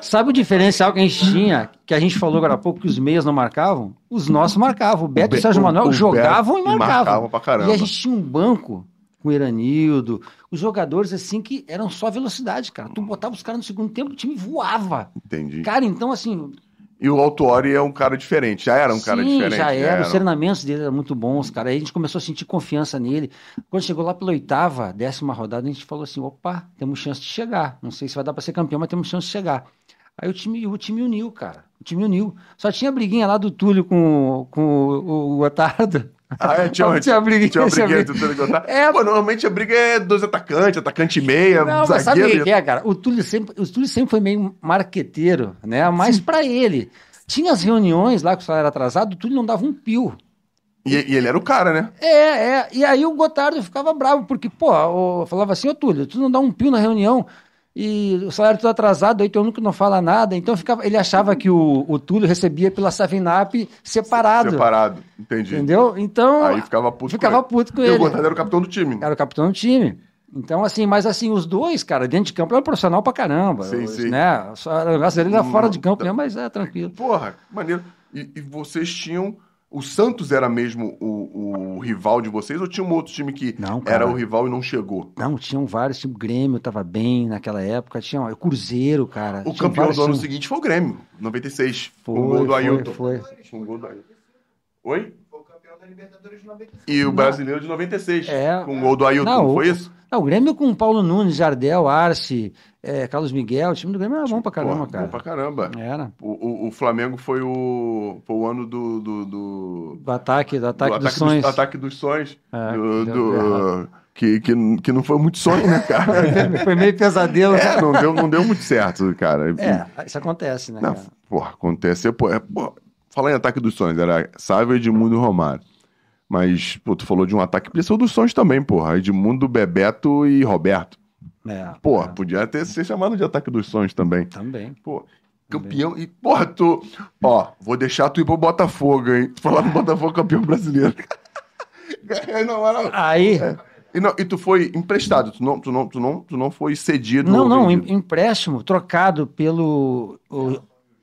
Sabe o diferencial que a gente tinha, que a gente falou agora há pouco, que os meias não marcavam? Os nossos marcavam. O Beto e o Sérgio Manuel o jogavam Beto e marcavam. marcavam pra caramba. E a gente tinha um banco com o Iranildo, os jogadores assim que eram só velocidade, cara. Tu botava os caras no segundo tempo, o time voava. Entendi. Cara, então assim, E o Autuori é um cara diferente. Já era um cara Sim, diferente. já era. Os treinamentos dele eram muito bons, cara. Aí a gente começou a sentir confiança nele. Quando chegou lá pela oitava, décima rodada, a gente falou assim: opa, temos chance de chegar. Não sei se vai dar para ser campeão, mas temos chance de chegar. Aí o time, o time uniu, cara. O time uniu. Só tinha briguinha lá do Túlio com, com o, o Otardo. Ah, é, tinha, uma- Tinha briguinha, Tinha uma tinha briguinha. contar. É. Pô, normalmente a briga é dois atacantes, atacante e meia, Não, mas sabe o zagueiro. que que é, cara? O Túlio sempre, o Túlio sempre foi meio marqueteiro, né? Mas pra ele. Tinha as reuniões lá com o salário atrasado, o Túlio não dava um pio. E, e ele era o cara, né? É, é. E aí o Gotardo ficava bravo, porque, pô, falava assim, ô Túlio, tu não dá um pio na reunião e o salário tudo atrasado, aí é o único que não fala nada. Então ficava, ele achava que o, o Túlio recebia pela Savinap separado. Separado. Entendi. Entendeu? Então. Aí ficava puto ficava com ele. puto com E ele. o era o capitão do time. Era o capitão do time. Então, assim, mas assim, os dois, cara, dentro de campo, eram profissional pra caramba. Sim, Os, sim. Né? Só, o negócio dele era fora de campo mesmo, mas é tranquilo. Porra, maneiro. E, e vocês tinham. O Santos era mesmo o, o rival de vocês ou tinha um outro time que Não, era o rival e não chegou? Não, tinham vários, tipo, o Grêmio tava bem naquela época, tinha o Cruzeiro, cara. O tinha campeão do ano seguinte foi o Grêmio, 96. Foi, o gol do foi, Ailton. foi. O gol do Ailton. Oi? Da Libertadores de 96. E o brasileiro de 96. É. Com o gol do Ailton, Não, foi isso? Não, o Grêmio com Paulo Nunes, Jardel, Arce, é, Carlos Miguel, o time do Grêmio era bom pra caramba, Porra, cara. Bom pra caramba. Era. O, o, o Flamengo foi o, foi o ano do. do, do, Do ataque, do ataque do dos sonhos. ataque dos sonhos. É, do, do- que, que, que não foi muito sonho, né, cara? Foi meio pesadelo. é, não deu, não deu muito certo, cara. É, isso acontece, né, Não, cara? porra, acontece. Pô, é, pô, falar em ataque dos sonhos, era Sávio, Edmundo e Romário. Mas, pô, tu falou de um ataque que podia ser o dos sonhos também, porra. Edmundo, Bebeto e Roberto. É, Porra, é, podia ter ser chamado de ataque dos sonhos também. Também. Pô, campeão. E, porra, tu. Ó, vou deixar tu ir pro Botafogo, hein? Tu falar no Botafogo campeão brasileiro. É, não. Aí, E, não, e tu foi emprestado, tu não, tu não, tu não, tu não foi cedido. não, não, em- empréstimo, trocado pelo o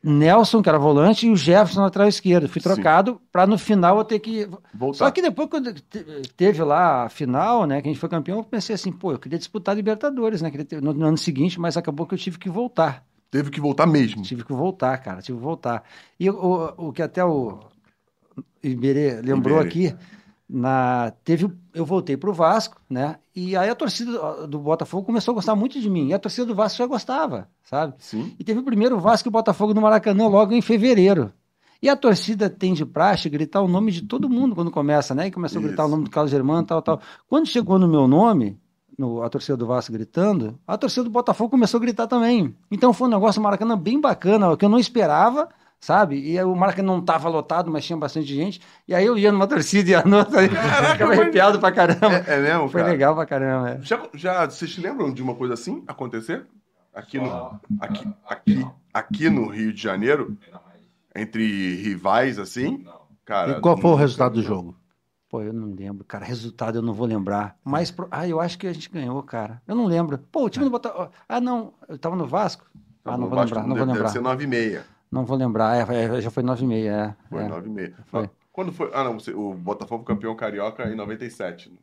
Nelson, que era volante, e o Jefferson na lateral esquerda. Fui trocado pra no final eu ter que Voltar. Só que depois, quando te- teve lá a final, né, que a gente foi campeão, eu pensei assim, pô, eu queria disputar a Libertadores, né, ter- no, no ano seguinte, mas acabou que eu tive que voltar. Teve que voltar mesmo. Tive que voltar, cara, tive que voltar. E o, o que até o Iberê lembrou Iberê. aqui, na, teve, eu voltei pro Vasco, né, e aí a torcida do- Botafogo começou a gostar muito de mim, e a torcida do Vasco já gostava, sabe? Sim. E teve o primeiro Vasco e Botafogo no Maracanã logo em fevereiro. E a torcida tem de praxe gritar o nome de todo mundo quando começa, né? E começou a gritar Isso. o nome do Carlos Germano, tal, tal. Quando chegou no meu nome, no, a torcida do Vasco gritando, a torcida do Botafogo começou a gritar também. Então foi um negócio Maracanã bem bacana, que eu não esperava, sabe? E o Maracanã não estava lotado, mas tinha bastante gente. E aí eu ia numa torcida e a outra, aí, ficava arrepiado pra caramba. É, é mesmo, Foi cara? legal pra caramba. é. Já, já vocês se lembram de uma coisa assim acontecer? Aqui no, aqui, aqui, aqui no Rio de Janeiro? Entre rivais, assim? Cara, E qual foi o resultado do jogo? Pô, eu não lembro, cara. Resultado eu não vou lembrar. Mas, pro- ah, eu acho que a gente ganhou, cara. Eu não lembro. Pô, o time do Botafogo. Ah, não. Eu tava no Vasco? Ah, não vou Vasco lembrar, não deve, vou lembrar. Deve ser 9 e meia. Não vou lembrar. É, é, já foi 9 e meia, é. Foi é. 9 e meia. Foi. Quando foi? Ah, não. você- O Botafogo campeão carioca em 97. né?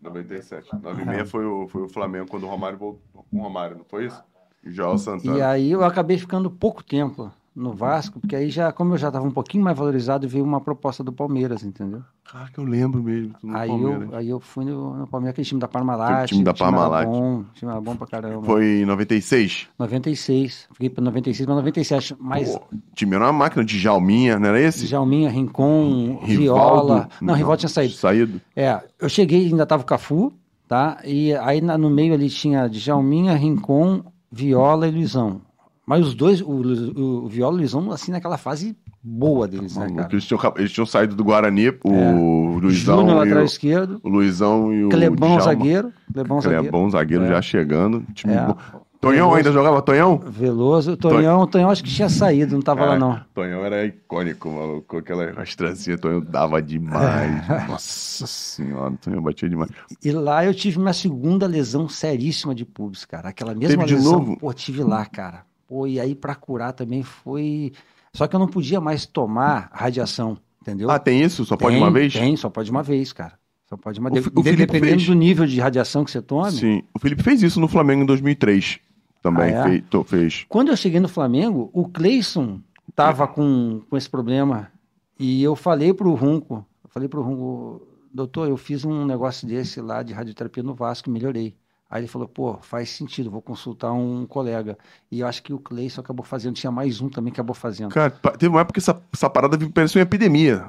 97. 9 e meia foi o, foi o Flamengo quando o Romário voltou com o Romário, não foi isso? E João E Santana. aí eu acabei ficando pouco tempo no Vasco, porque aí já, como eu já estava um pouquinho mais valorizado, veio uma proposta do Palmeiras, entendeu? Cara, que eu lembro mesmo. Aí Palmeiras. eu, aí eu fui no, no Palmeiras, aquele time da Parmalat. time da Parmalat. bom, o time era bom pra caramba. Foi em 96? 96. Fiquei pra 96 pra 97. Mas Pô, o time era uma máquina de Jalminha, não era esse? Djalminha, Rincon, Rivaldo? Viola. Não, Rivaldo tinha saído. Saído? É, eu cheguei ainda tava o Cafu, tá? E aí na- no meio ali tinha Djalminha, Rincon, Viola e Luizão. Mas os dois, o, Lu- o Viola e o Luizão, assim, naquela fase boa deles, né, cara? eles, tinham, eles tinham saído do Guarani, o Luizão, Júnior, e lateral o, esquerdo. o Luizão e o Clebão, zagueiro. Clebão, zagueiro. Clebão, zagueiro É. já chegando. Time É. bom. Tonhão ainda jogava Tonhão? Veloso. Tonhão, Tonhão acho que tinha saído, não tava lá É, não. Tonhão era icônico, maluco. Com aquela rastrancinha, Tonhão dava demais. Nossa senhora, Tonhão batia demais. E lá eu tive minha segunda lesão seríssima de pubis, cara. Aquela mesma Teve de lesão. novo? Pô, tive lá, cara. Pô, e aí pra curar também foi. Só que eu não podia mais tomar radiação, entendeu? Ah, tem isso? Só pode Tem, uma vez? Tem, só pode uma vez, cara. Só pode uma O o Felipe Dependendo fez. do nível de radiação que você tome. Sim. O Felipe fez isso no Flamengo em 2003. Também Ah, é? fez, to- fez. Quando eu cheguei no Flamengo, o Cleison tava com, com esse problema. E eu falei pro Runco, eu falei pro Runco, doutor, eu fiz um negócio desse lá de radioterapia no Vasco e melhorei. Aí ele falou, pô, faz sentido, vou consultar um colega. E eu acho que o Cleison acabou fazendo, tinha mais um também que acabou fazendo. Cara, teve uma época que essa, essa parada parecia uma epidemia.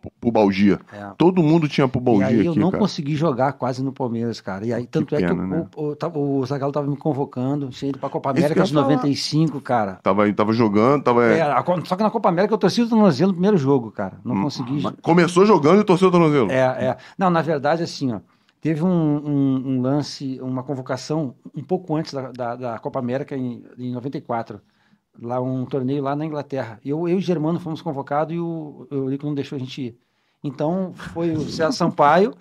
pu- Pubalgia. É. Todo mundo tinha E pubalgia aí eu aqui, não cara. consegui jogar quase no Palmeiras, cara. E aí, tanto é que pena, o, né? o, o, o Zagallo tava me convocando, tinha ido pra Copa que América de falar. 95, cara. Tava, tava jogando, tava... É, Co- só que na Copa América eu torci o tornozelo no primeiro jogo, cara. Não consegui. Mas Começou jogando e torceu o tornozelo. É, é. Não, na verdade, assim, ó. Teve um, um- um lance, uma convocação um pouco antes da, da, da Copa América, em, em 94. Lá, um torneio lá na Inglaterra. Eu, eu e o Germano fomos convocados e o Eurico não deixou a gente ir. Então, foi o César Sampaio.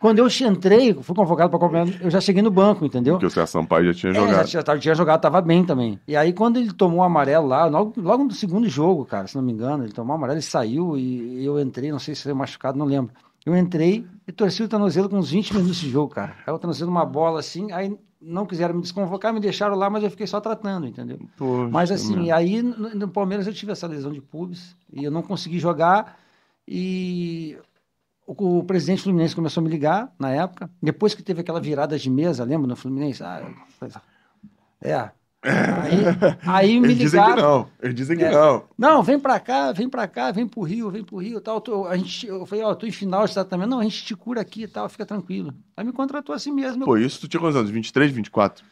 Quando eu entrei, fui convocado para a Copa América, eu já cheguei no banco, entendeu? Porque o César Sampaio já tinha É, já jogado. tinha, já tinha jogado, tava bem também. E aí, quando ele tomou o amarelo lá, logo, logo no segundo jogo, cara, se não me engano, ele tomou o amarelo e saiu, e eu entrei, não sei se foi machucado, não lembro. Eu entrei e torci o tornozelo com uns 20 minutos de jogo, cara. Aí o tornozelo uma bola assim, aí não quiseram me desconvocar, me deixaram lá, mas eu fiquei só tratando, entendeu? Poxa, Mas assim, meu. aí no, no Palmeiras eu tive essa lesão de pubis e eu não consegui jogar e o, o presidente Fluminense começou a me ligar na época, depois que teve aquela virada de mesa, lembra no Fluminense? Ah, é. Aí, aí me Eles dizem que ligaram. não. Eles dizem que É. não. Não, vem pra cá, vem pra cá, vem pro Rio, vem pro Rio, tal. Tô- a gente, eu falei, ó, tô em final de tratamento. Não, a gente te cura aqui e tal, fica tranquilo. Aí me contratou assim mesmo. Pô, isso tu tinha quantos anos? 23, 24?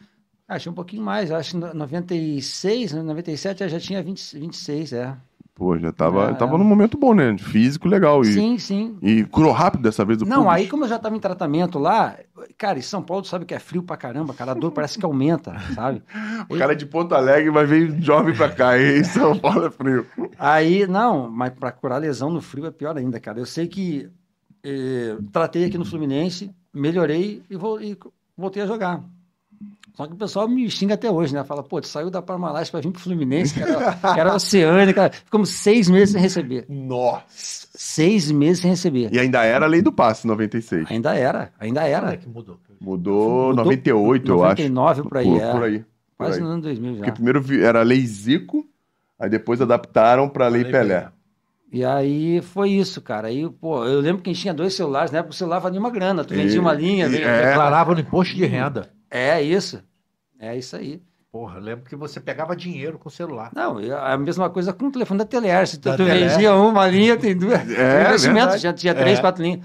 Achei um pouquinho mais, acho que no- 96, né, 97 eu já tinha 20, 26, é. Pô, já tava, É, tava é. num momento bom, né? Físico legal. E, Sim, sim. e curou rápido dessa vez o Não, aí como eu já tava em tratamento lá, cara, em São Paulo tu sabe que é frio pra caramba, cara, a dor parece que aumenta, sabe? O cara de Porto Alegre vai vir jovem pra cá. E em São Paulo é frio. Aí, não, mas pra curar lesão no frio é pior ainda, cara. Eu sei que eh, tratei aqui no Fluminense, melhorei e, vou, e voltei a jogar. Só que o pessoal me xinga até hoje, né? Fala, pô, tu saiu da Parmalat pra vir pro Fluminense, que era, que era oceânica. Ficamos seis meses sem receber. Nossa. Seis meses sem receber. E ainda era a lei do passe, 96. Ainda era, ainda Quando é era. que mudou? Mudou, Mudou 98, eu acho. 99 por aí, Por, é. por aí. por Quase aí. no ano 2000 já. Porque primeiro era a lei Zico, aí depois adaptaram pra lei Lei Pelé. Pelé. E aí foi isso, cara. Aí, pô, eu lembro que a gente tinha dois celulares, na época o celular valia uma grana. Tu vendia E- uma linha, e- é. Declarava no imposto de renda. É isso. É isso aí. Porra, lembro que você pegava dinheiro com o celular. Não, a mesma coisa com o telefone da Teleerce. Tu, Da tu Teleerce. vendia uma linha, tem duas. É, verdade. já tinha três, É. quatro linhas.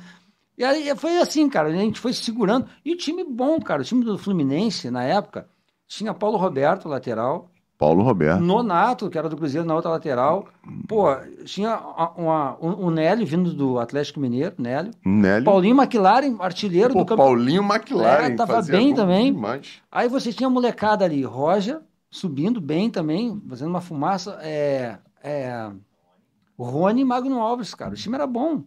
E aí foi assim, cara. A gente foi se segurando. E o time bom, cara. O time do Fluminense, na época, tinha Paulo Roberto, lateral. Paulo Roberto. Nonato, que era do Cruzeiro, na outra lateral. Pô, tinha uma, um, um Nélio vindo do Atlético Mineiro, Nélio. Nélio. Paulinho McLaren, artilheiro Pô, do campeonato. Paulinho McLaren. É, tava bem também. demais. Aí você tinha a molecada ali, Roger, subindo bem também, fazendo uma fumaça. É, é, Rony e Magno Alves, cara. O time era bom.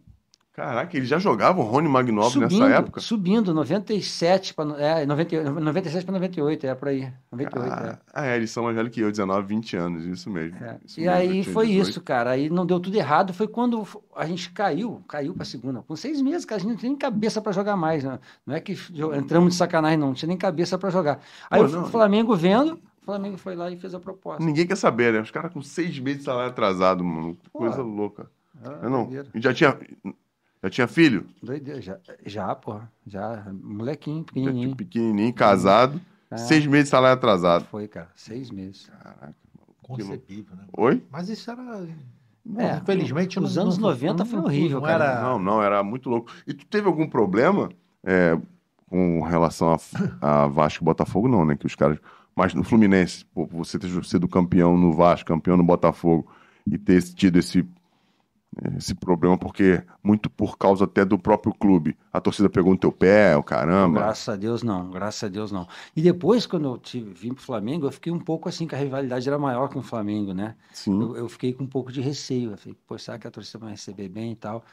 Caraca, ele já jogava o Rony subindo, nessa época? Subindo, 97 para é, 90, 97 para 98, é por aí. 98, Ah, ah, é, eles são mais velhos que eu, 19, 20 anos, isso mesmo. é. Isso E mesmo, aí foi 18. isso, cara. Aí não deu tudo errado. Foi quando a gente caiu, caiu para segunda. Com seis meses, cara, a gente não tinha nem cabeça para jogar mais. Né? Não é que entramos de sacanagem, não. Não tinha nem cabeça para jogar. Aí Pô, o não. Flamengo vendo, o Flamengo foi lá e fez a proposta. Ninguém quer saber, né? Os caras com seis meses de salário atrasado, mano. Pô. Coisa louca. Ah, Eu não. E Já tinha, já tinha filho? Doideira, já, já, pô. Já, molequinho, Já tinha pequenininho. pequenininho, casado. É. Seis meses de salário atrasado. Foi, cara, seis meses. Concebível, né? Oi? Mas isso era. É, infelizmente, os não- anos não- 90 não- foi horrível, não cara. era- Não, não, era muito louco. E tu teve algum problema é, com relação a, a Vasco e Botafogo? Não, né? Que os caras. Mas no Fluminense, pô, você ter sido campeão no Vasco, campeão no Botafogo e ter tido esse esse problema, porque muito por causa até do próprio clube. A torcida pegou no teu pé, o caramba. Graças a Deus não, graças a Deus não. E depois, quando eu tive, vim pro Flamengo, eu fiquei um pouco assim, que a rivalidade era maior com o Flamengo, né? Sim. Eu, eu fiquei com um pouco de receio. Eu falei, pô, será que a torcida vai receber bem e tal?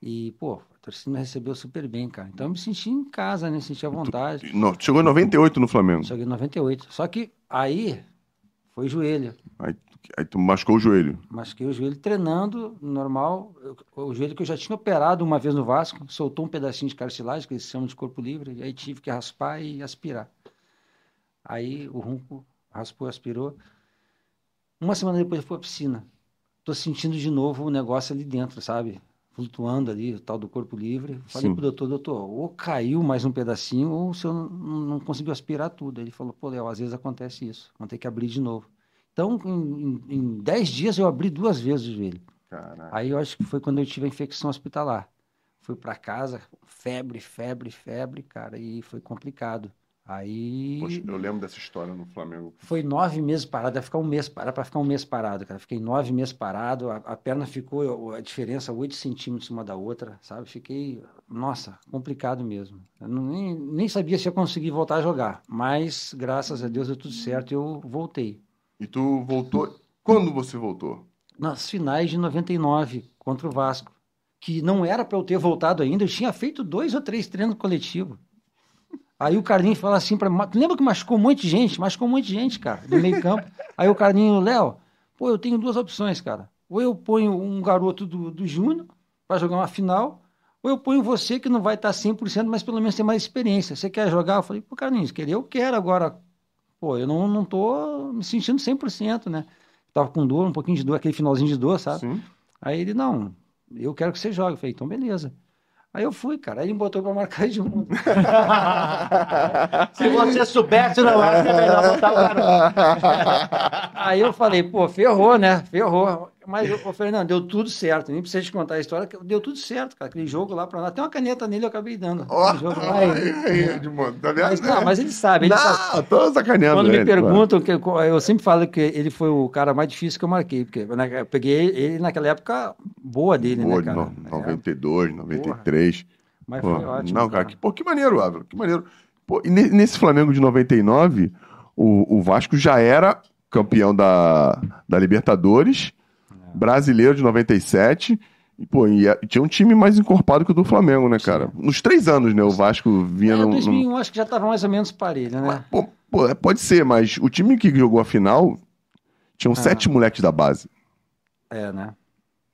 E, pô, a torcida me recebeu super bem, cara. Então eu me senti em casa, né? Senti à vontade. No- chegou em 98 no Flamengo. Cheguei em 98. Só que aí foi joelho. Aí, aí tu machucou o joelho. Machuquei o joelho treinando, normal. O joelho que eu já tinha operado uma vez no Vasco, soltou um pedacinho de cartilagem, que eles chamam de corpo livre, e aí tive que raspar e aspirar. Aí o ronco raspou, aspirou. Uma semana depois eu fui à piscina. Tô sentindo de novo o negócio ali dentro, sabe? Flutuando ali, o tal do corpo livre. Falei Sim. pro doutor, doutor, ou caiu mais um pedacinho, ou o senhor não, não conseguiu aspirar tudo. Ele falou, pô, Léo, às vezes acontece isso, vamos ter que abrir de novo. Então, em, em, em 10 dias eu abri duas vezes o joelho. Caraca. Aí eu acho que foi quando eu tive a infecção hospitalar. Fui para casa, febre, febre, febre, cara, e foi complicado. Aí Poxa, eu lembro dessa história no Flamengo. foi nove meses parado, ia ficar um mês parado, para ficar um mês parado, cara. Fiquei nove meses parado, a, a perna ficou, a diferença, oito centímetros uma da outra, sabe? Fiquei, nossa, complicado mesmo. Eu não- nem, nem sabia se ia conseguir voltar a jogar, mas graças a Deus deu tudo certo e eu voltei. E tu voltou. Quando você voltou? nas finais de 99 contra o Vasco, que não era para eu ter voltado ainda, eu tinha feito dois ou três treinos coletivos. Aí o Carlinhos fala assim para mim, lembra que machucou um monte de gente? Machucou um monte de gente, cara, no meio campo. Aí o Carlinhos, Léo, pô, eu tenho duas opções, cara. Ou eu ponho um garoto do, do Júnior para jogar uma final, ou eu ponho você que não vai tá estar 100%, mas pelo menos tem mais experiência. Você quer jogar? Eu falei, pô, Carlinhos, querer eu quero agora. Pô, eu não, não tô me sentindo 100%, né? Tava com dor, um pouquinho de dor, aquele finalzinho de dor, sabe? Sim. Aí ele, não, eu quero que você jogue. Eu falei, então beleza. Aí eu fui, cara. Aí ele me botou pra marcar de um. Se você soubesse, não era melhor botar o garoto. Aí eu falei, pô, ferrou, né? Ferrou. Mas falei, não, deu tudo certo. Nem precisa te contar a história, deu tudo certo, cara. Aquele jogo lá pra lá. Tem uma caneta nele, eu acabei dando. Ó, Aquele jogo lá, e- aí, Edmundo, tá vendo? mas, não, mas ele sabe, ele sabe. Não, tô sacaneando. Quando me ele, pô. perguntam, que eu, sempre falo que ele foi o cara mais difícil que eu marquei, porque né, eu peguei ele naquela época boa dele, Boa, né, cara? no- 92, 93. Mas Pô, foi ótimo. não, cara, que, pô, que maneiro, Ávila, que maneiro. Pô, e ne- nesse Flamengo de 99, o, o Vasco já era campeão da, da Libertadores. Brasileiro de 97, e, pô, e, é- tinha um time mais encorpado que o do Flamengo, né, cara? Nos três anos, né, o Vasco vinha É, num- 2001 acho que já estava mais ou menos parelho, né? Pô, pô, é, pode ser, mas o time que jogou a final tinham sete moleques da base. É, né?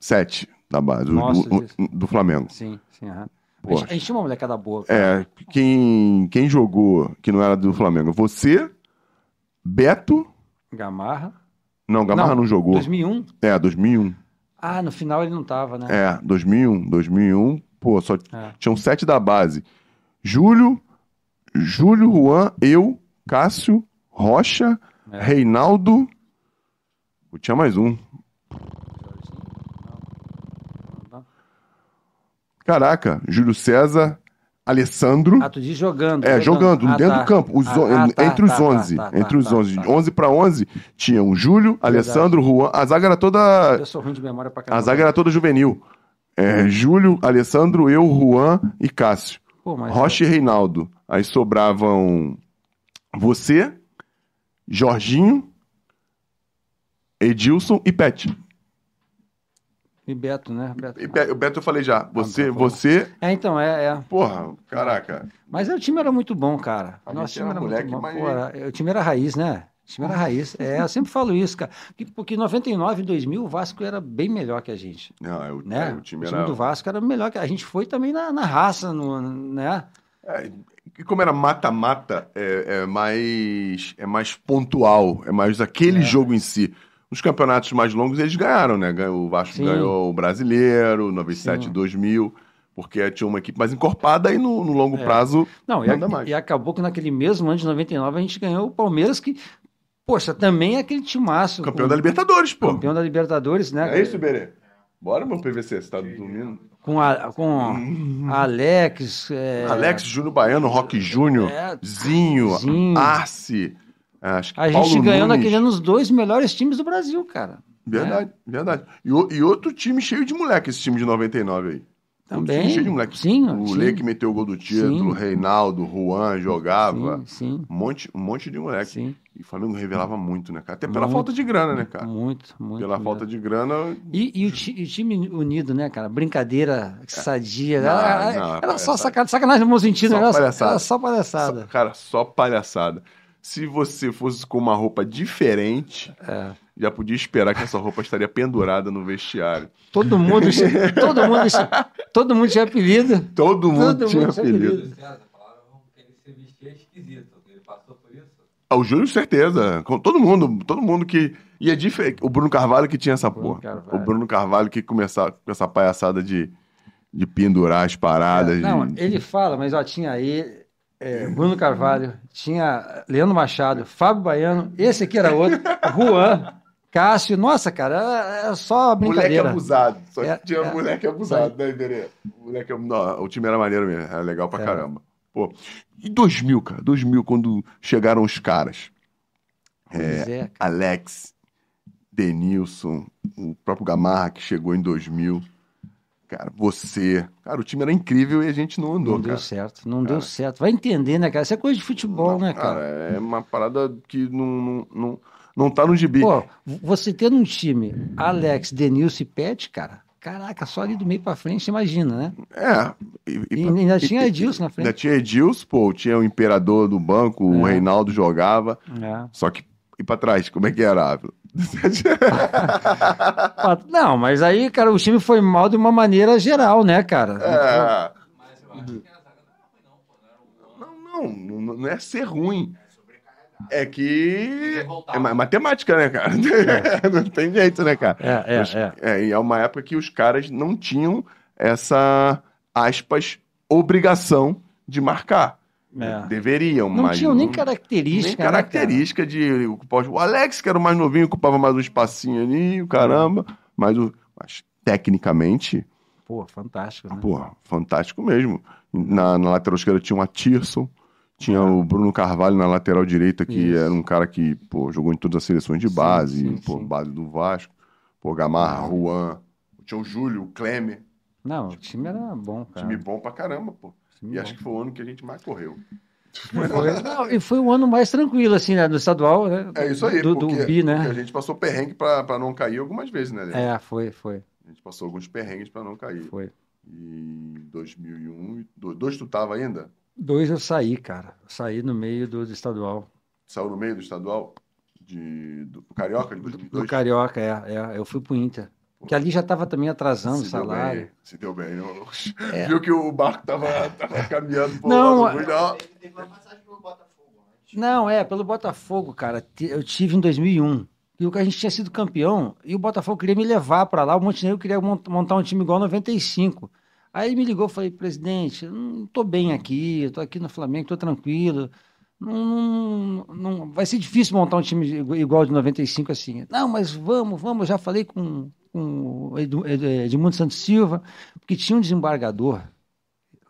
Sete da base, Nossa, o- o- do Flamengo. Sim, sim. aham. A Poxa. gente, a gente tinha uma molecada boa. cara. É, quem, quem jogou que não era do Flamengo? Você, Beto. Gamarra. Não, Gamarra não, jogou. 2001. É, 2001. Ah, no final ele não tava, né? É, 2001. 2001, pô, só É. tinham sete da base. Júlio, Júlio, Juan, eu, Cássio, Rocha, É. Reinaldo. Pô, Tinha mais um. Caraca, Júlio César, Alessandro. Ah, tu diz jogando. É, jogando, Ah, dentro tá. do campo, os Ah, ah, tá, entre os tá, tá, 11, tá, entre os tá, 11, tá. 11 para 11, tinham Júlio, Alessandro, Juan, a zaga era toda, Eu sou ruim de memória pra a caramba. zaga era toda juvenil. É, Júlio, Alessandro, eu, Juan e Cássio. Pô, Rocha e Reinaldo. Aí sobravam você, Jorginho, Edilson e Pet. E Beto, né? Beto. E o Beto eu falei já. Você, tá bom. você, É, então, é, é. porra, caraca. Mas o time era muito bom, cara. A Nosso gente time era moleque, muito bom. mas- Pô, era- o time era raiz, né? O time era raiz. É, eu sempre falo isso, cara. Que- Porque em 99 e 2000 o Vasco era bem melhor que a gente. Não, é, o, Né? é, o time era do Vasco era melhor que a gente foi também na, na raça, no, né? É, e como era mata-mata, é, é mais é mais pontual, é mais aquele É. jogo em si. Os campeonatos mais longos eles ganharam, né? O Vasco Sim. ganhou o Brasileiro, 97 Sim. 2000, porque tinha uma equipe mais encorpada e no, no longo É. prazo Não, e, nada a- mais. e acabou que naquele mesmo ano de 99 a gente ganhou o Palmeiras, que, poxa, também é aquele timaço. Campeão com- da Libertadores, pô. Campeão da Libertadores, né? É isso, Berê? Bora, meu PVC, você tá dormindo? Com, a, com Alex. é, Alex, Júnior Baiano, Roque Júnior, É. Zinho, Zinho. Arce, acho que A Paulo gente ganhou Nunes. naquele ano os dois melhores times do Brasil, cara. Verdade, verdade. E, o- e outro time cheio de moleque, esse time de 99 aí. Outro Também. time cheio de moleque. Sim, o sim. Lê que meteu o gol do título, Sim. Reinaldo, Juan jogava. Sim, sim, Um monte, um monte de moleque. sim. E o Flamengo revelava muito, né, cara? Até pela Muito. falta de grana, né, cara? Muito, muito. Pela mesmo. falta de grana. E, e o, ti- o time unido, né, cara? Brincadeira sadia. Não, Era, não, palhaçada. só sacanagem, sacanagem no bom sentido. Só Era, palhaçada. era só palhaçada. Só- cara, só palhaçada. Se você fosse com uma roupa diferente, É. já podia esperar que essa roupa estaria pendurada no vestiário. Todo mundo, todo mundo, todo mundo tinha apelido. Todo mundo Todo tinha mundo tinha apelido. César falaram que ele se vestia esquisito. Ele passou por isso. Ah, O Júlio, certeza. Com todo mundo, todo mundo que. E é diferente. O Bruno Carvalho que tinha essa Bruno porra. Carvalho. O Bruno Carvalho que começava com essa palhaçada de, de pendurar as paradas. É, Não, de- ele fala, mas ó, tinha aí é, Bruno Carvalho, tinha Leandro Machado, Fábio Baiano, esse aqui era outro, Juan, Cássio, nossa, cara, era só Moleque brincadeira. abusado. Só É, tinha é. moleque abusado, né, Iberê? Moleque, não, o time era maneiro mesmo. Era legal pra É. caramba. Pô, e 2000, cara? 2000, quando chegaram os caras. Pois é, cara. Alex, Denilson, o próprio Gamarra que chegou em 2000. Cara, você. Cara, o time era incrível e a gente não andou, não deu cara. certo, não deu certo. Vai entender, né, cara? Isso é coisa de futebol, né, cara? é uma parada que não, não, não, não tá no gibi. Pô, você tendo um time, Alex, Denilson e Pet, cara, caraca, só ali do meio pra frente, imagina, né? É. E, E ainda tinha Edilson na Ainda frente. tinha Edilson, pô, tinha o Imperador do banco, o É. Reinaldo jogava. É. Só que. E pra trás, como é que era? Ávila? Não, mas aí, cara, o time foi mal de uma maneira geral, né, cara? É. Mas eu acho que a zaga não é não, pô. Não era um- Não, não, não, não é ser ruim. É que. Revoltado. É ma- matemática, né, cara? não tem jeito, né, cara? É, é, Mas- é. é, e é uma época que os caras não tinham essa, aspas, obrigação de marcar. É. Deveriam, Não mas. tinham nem característica. nem né, cara? característica de ocupar. O Alex, que era o mais novinho, ocupava mais um espacinho ali, o caramba. Mas, o, mas tecnicamente, Pô, fantástico, né? pô, fantástico mesmo. Na, na lateral esquerda tinha o Atirson, tinha o Bruno Carvalho na lateral direita, que Isso. era um cara que, pô, jogou em todas as seleções de Sim, base, sim, pô, sim. base do Vasco. Pô, Gamarra, Juan, tinha o Júlio, o Klemer. Não, o time era bom, cara. Time bom pra caramba, pô. Time E bom. acho que foi o ano que a gente mais correu. Foi, não, e foi o ano mais tranquilo, assim, né? Do estadual, né? É isso aí, Do, do porque, Bi, porque a né? gente passou perrengue pra não cair algumas vezes, né, Leandro? É, foi, foi, A gente passou alguns perrengues pra não cair. foi. E em 2001, do- dois tu tava ainda? Dois eu saí, cara. Saí no meio do, do estadual. Saiu no meio do estadual? De, do Carioca de Do 2002? Carioca, é, é. Eu fui pro Inter. Que ali já tava também atrasando o salário. bem, se deu bem. Não, É. Viu que o barco tava, tava caminhando por Não, lado ruim, não. Teve uma passagem pelo Botafogo antes. Não, é, pelo Botafogo, cara. Eu tive em 2001. E o que a gente tinha sido campeão, e o Botafogo queria me levar pra lá, o Montenegro queria mon- montar um time igual 95. Aí ele me ligou, eu falei, presidente, eu não tô bem aqui, eu tô aqui no Flamengo, tô tranquilo. Não, não- não- vai ser difícil montar um time igu- igual de 95 assim. Não, mas vamos, vamos, eu já falei com, com Edmundo Santos Silva, porque tinha um desembargador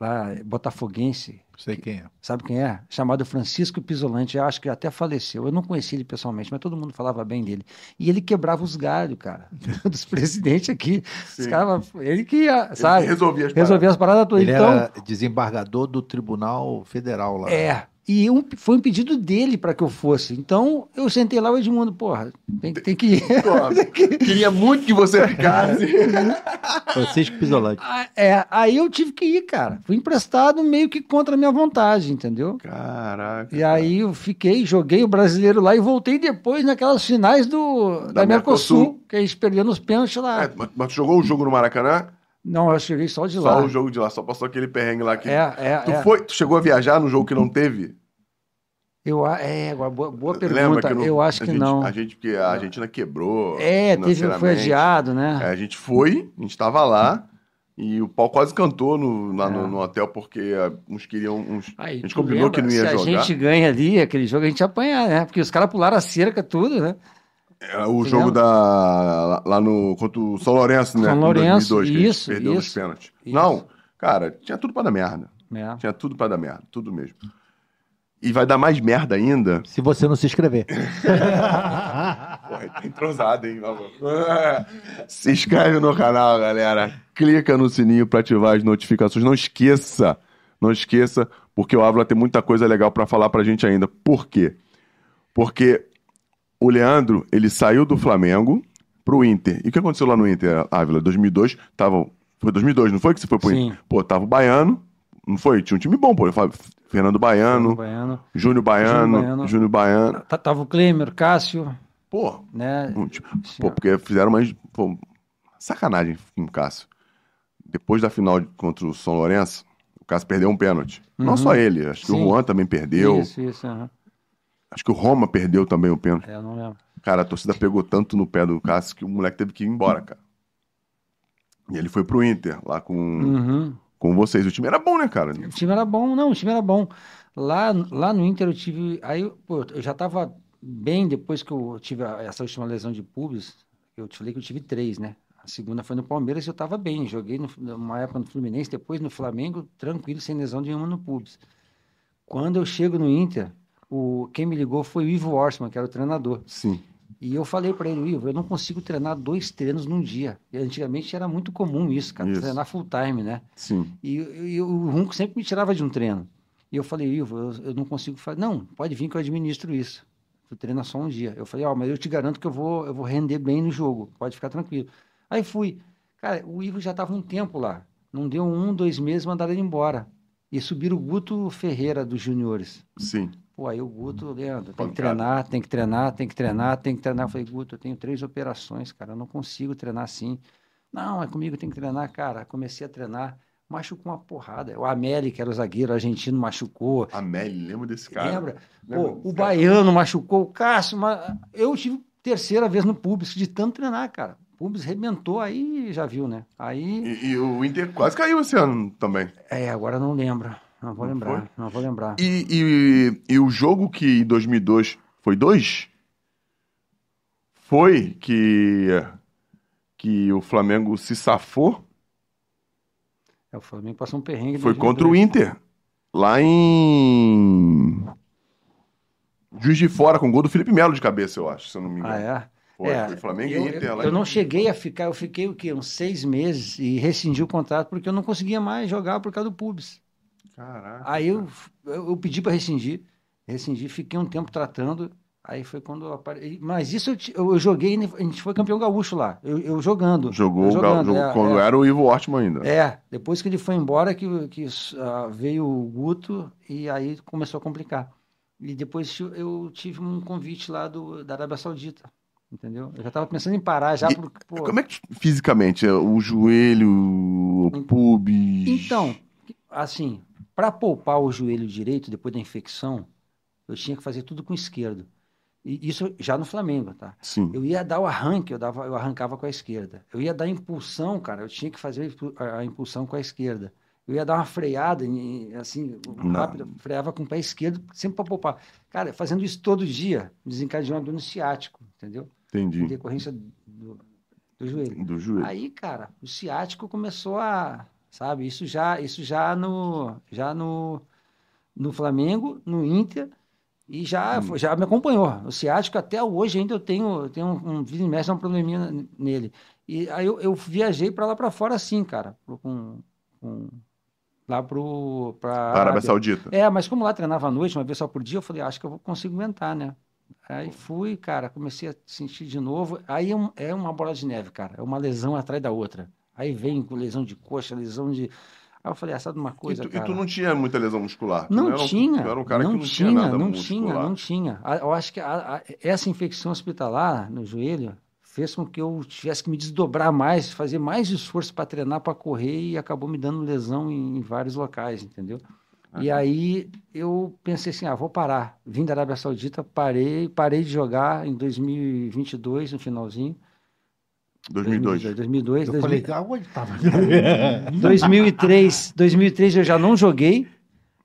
lá, botafoguense, Sei quem é. Sabe quem é? Chamado Francisco Pisolante. Eu acho que até faleceu. Eu não conheci ele pessoalmente, mas todo mundo falava bem dele. E ele quebrava os galhos, cara, dos presidentes aqui. Caras, ele que ia, sabe? Ele resolvia as paradas. Resolvia as paradas todas. Ele Então, era desembargador do Tribunal Federal lá. é. E um- foi um pedido dele para que eu fosse. Então, eu sentei lá o Edmundo, porra, tem, que- tem que ir. Pô, Queria muito que você ficasse. Francisco Pisolante. Ah, É, aí eu tive que ir, cara. Fui emprestado meio que contra a minha vontade, entendeu? Caraca. E aí eu fiquei, joguei o brasileiro lá e voltei depois naquelas finais do, da, Da Mercosul, Mercosul. que a gente perdeu nos pênaltis lá. É, mas, mas tu jogou o jogo no Maracanã? Não, eu cheguei só de Só lá. o jogo de lá, só passou aquele perrengue lá que. É, é, Tu, é. foi, tu chegou a viajar no jogo que não teve? Eu, é, boa, boa pergunta. não- eu acho que gente- não. A gente, porque a Argentina quebrou. É, teve, foi adiado, né? É, a gente foi, a gente tava lá e o pau quase cantou no, lá É. no, no hotel porque ah, uns queriam. Uns, Aí, a gente combinou lembra? que não ia Se jogar. a gente ganha ali, aquele jogo, a gente ia apanhar, né? Porque os caras pularam a cerca, tudo, né? É, o Você jogo lembra? da, lá, no contra o São Lourenço, né? São Lourenço, 2002, que a gente isso, perdeu isso, pênaltis. isso. Não, cara, tinha tudo pra dar merda. É. Tinha tudo pra dar merda, tudo mesmo. E vai dar mais merda ainda. Se você não se inscrever. Porra, tá entrosado, hein? Se inscreve no canal, galera. Clica no sininho pra ativar as notificações. Não esqueça, não esqueça, porque o Ávila tem muita coisa legal pra falar pra gente ainda. Por quê? Porque o Leandro, ele saiu do Flamengo pro Inter. E o que aconteceu lá no Inter, Ávila? 2002, tava... Foi 2002, não foi que você foi pro Sim. Inter? Pô, tava o Baiano, não foi? Tinha um time bom, pô. Fernando Baiano, Baiano. Júnior Baiano, Baiano. Júnior Baiano. Tava o Klemer, Cássio, Pô, né? um Pô, porque fizeram uma pô, sacanagem com o Cássio. Depois da final contra o São Lourenço, o Cássio perdeu um pênalti. Não Uhum. só ele, acho que Sim. o Juan também perdeu. Isso, isso. aham. Acho que o Roma perdeu também o pênalti. É, eu não lembro. Cara, a torcida pegou tanto no pé do Cássio que o moleque teve que ir embora, cara. E ele foi pro Inter, lá com, Uhum. Com vocês. O time era bom, né, cara? O time era bom, não, o time era bom. Lá, lá no Inter eu tive. Aí, pô, eu já tava bem depois que eu tive essa última lesão de pubis. Eu te falei que eu tive três, né? A segunda foi no Palmeiras e eu tava bem. Joguei no- numa época no Fluminense, depois no Flamengo, tranquilo, sem lesão nenhuma no pubis. Quando eu chego no Inter, o, quem me ligou foi o Ivo Orsman, que era o treinador. Sim. E eu falei para ele, Ivo, eu não consigo treinar dois treinos num dia. E antigamente era muito comum isso, cara, Isso. treinar full time, né? Sim. E, e o Runco sempre me tirava de um treino. E eu falei, Ivo, eu, eu não consigo fazer. Não, pode vir que eu administro isso. Tu treina só um dia. Eu falei, ó, mas eu te garanto que eu vou, eu vou render bem no jogo. Pode ficar tranquilo. Aí fui. Cara, o Ivo já estava um tempo lá. Não deu um, dois meses, mandaram ele embora. E subiram o Guto Ferreira dos juniores. Sim. Pô, aí o Guto, Leandro, tem que treinar, tem que treinar, tem que treinar, tem que treinar. Eu falei, Guto, eu tenho três operações, cara, eu não consigo treinar assim. Não, é comigo tem que treinar, cara. Comecei a treinar, machucou uma porrada. O Ameli, que era o zagueiro argentino, machucou. Amélie, lembra desse cara? Lembra? Lembra Pô, o cara? Baiano machucou, o Cássio, mas eu tive terceira vez no Pubis, de tanto treinar, cara. O Pubis rebentou, aí já viu, né? Aí, E, e o Inter quase caiu esse ano também. é, agora não lembro. Não vou Não lembrar, foi? não vou lembrar. E, e, e o jogo que em 2002 foi dois? Foi que, que o Flamengo se safou? É, o Flamengo passou um perrengue. Foi contra o 2002. Inter. Lá em. Juiz de Fora, com gol do Felipe Melo de cabeça, eu acho, se eu não me engano. Ah, é? Foi, É, foi Flamengo eu, e Inter. eu- lá eu em- não cheguei a ficar, eu fiquei o quê? Uns seis meses e rescindi o contrato porque eu não conseguia mais jogar por causa do pubis. Caraca. Aí eu, eu, pedi para rescindir, rescindi, fiquei um tempo tratando. Aí foi quando eu apareci. Mas isso eu, eu, joguei, a gente foi campeão gaúcho lá, eu, eu jogando. Jogou, eu jogando, jogou é, quando é. era o Ivo Ortman ainda. É, depois que ele foi embora que, que ah, veio o Guto e aí começou a complicar. E depois eu- tive um convite lá do, da Arábia Saudita, entendeu? Eu já estava pensando em parar já E por, pô, Como é que fisicamente? é, O joelho, o pubis. Então, assim, para poupar o joelho direito depois da infecção, eu tinha que fazer tudo com o esquerdo. E isso já no Flamengo, tá? Sim. Eu ia dar o arranque, eu, dava, eu arrancava com a esquerda. Eu ia dar impulsão, cara, eu tinha que fazer a impu- a a impulsão com a esquerda. Eu ia dar uma freada, em- assim, rápido, freava com o pé esquerdo, sempre para poupar. Cara, fazendo isso todo dia, desencadeou dor no ciático, entendeu? Em Entendi. decorrência do, do joelho. Do joelho. Aí, cara, o ciático começou a, sabe, isso já, isso já no, já no, no Flamengo, no Inter, e já, foi- já me acompanhou. O ciático até hoje ainda eu tenho, tenho um, um e mexe, um probleminha nele. E aí eu, eu viajei para lá para fora assim, cara, com, com- lá pro para Arábia Saudita. é, mas como lá treinava à noite, uma vez só por dia, eu falei, "Ah, acho que eu vou conseguir aguentar, né? Aí fui, cara, comecei a sentir de novo. Aí é, é uma bola de neve, cara. É uma lesão atrás da outra. Aí vem com lesão de coxa, lesão de. Aí eu falei, ah, sabe uma E coisa, tu, e cara? tu não tinha muita lesão muscular? Tu Não era um- tinha, Tu era um cara não que não tinha, tinha nada não muscular. tinha, não tinha. Eu acho que a- a- essa infecção hospitalar no joelho fez com que eu tivesse que me desdobrar mais, fazer mais esforço para treinar, para correr e acabou me dando lesão em, em vários locais, entendeu? E aí eu pensei assim, ah, vou parar. Vim da Arábia Saudita, parei, parei de jogar em 2022, no finalzinho. 2002. 2002, Eu 2000 falei, aonde tava? 2003, 2003 eu já não joguei.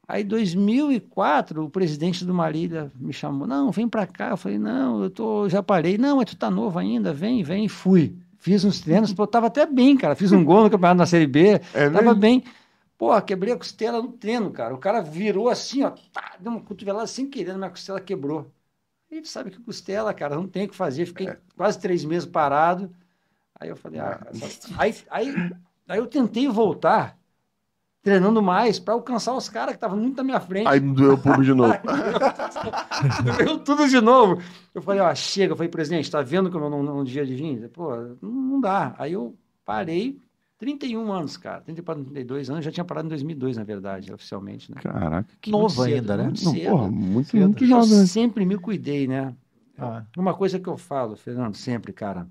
Aí 2004 o presidente do Marília me chamou, não, vem pra cá. Eu falei, não, eu tô, já parei. Não, mas tu tá novo ainda, vem, vem. Fui. Fiz uns treinos, pô, tava até bem, cara. Fiz um gol no campeonato na Série B, É tava mesmo? bem. Porra, quebrei a costela no treino, cara. O cara virou assim, ó, tá, deu uma cotovelada sem querer, minha costela quebrou. E tu sabe que costela, cara, não tem o que fazer. Fiquei quase três meses parado. Aí eu falei, ah, essa- aí, aí, aí eu tentei voltar treinando mais para alcançar os caras que estavam muito na minha frente. Aí doeu o público de novo. Doeu tudo de novo. Eu falei, ó, chega. Eu falei, presidente, tá vendo como eu não, não devia de vir? Pô, não, dá. Aí eu parei, 31 anos, cara. 30 para 32 anos, já tinha parado em 2002, na verdade, oficialmente, né? Caraca. Que novo ainda, né? muito Não, cedo. porra, muito, Cedo. muito Eu jovem. né? sempre me cuidei, né? Ah, Uma coisa que eu falo, Fernando, sempre, cara,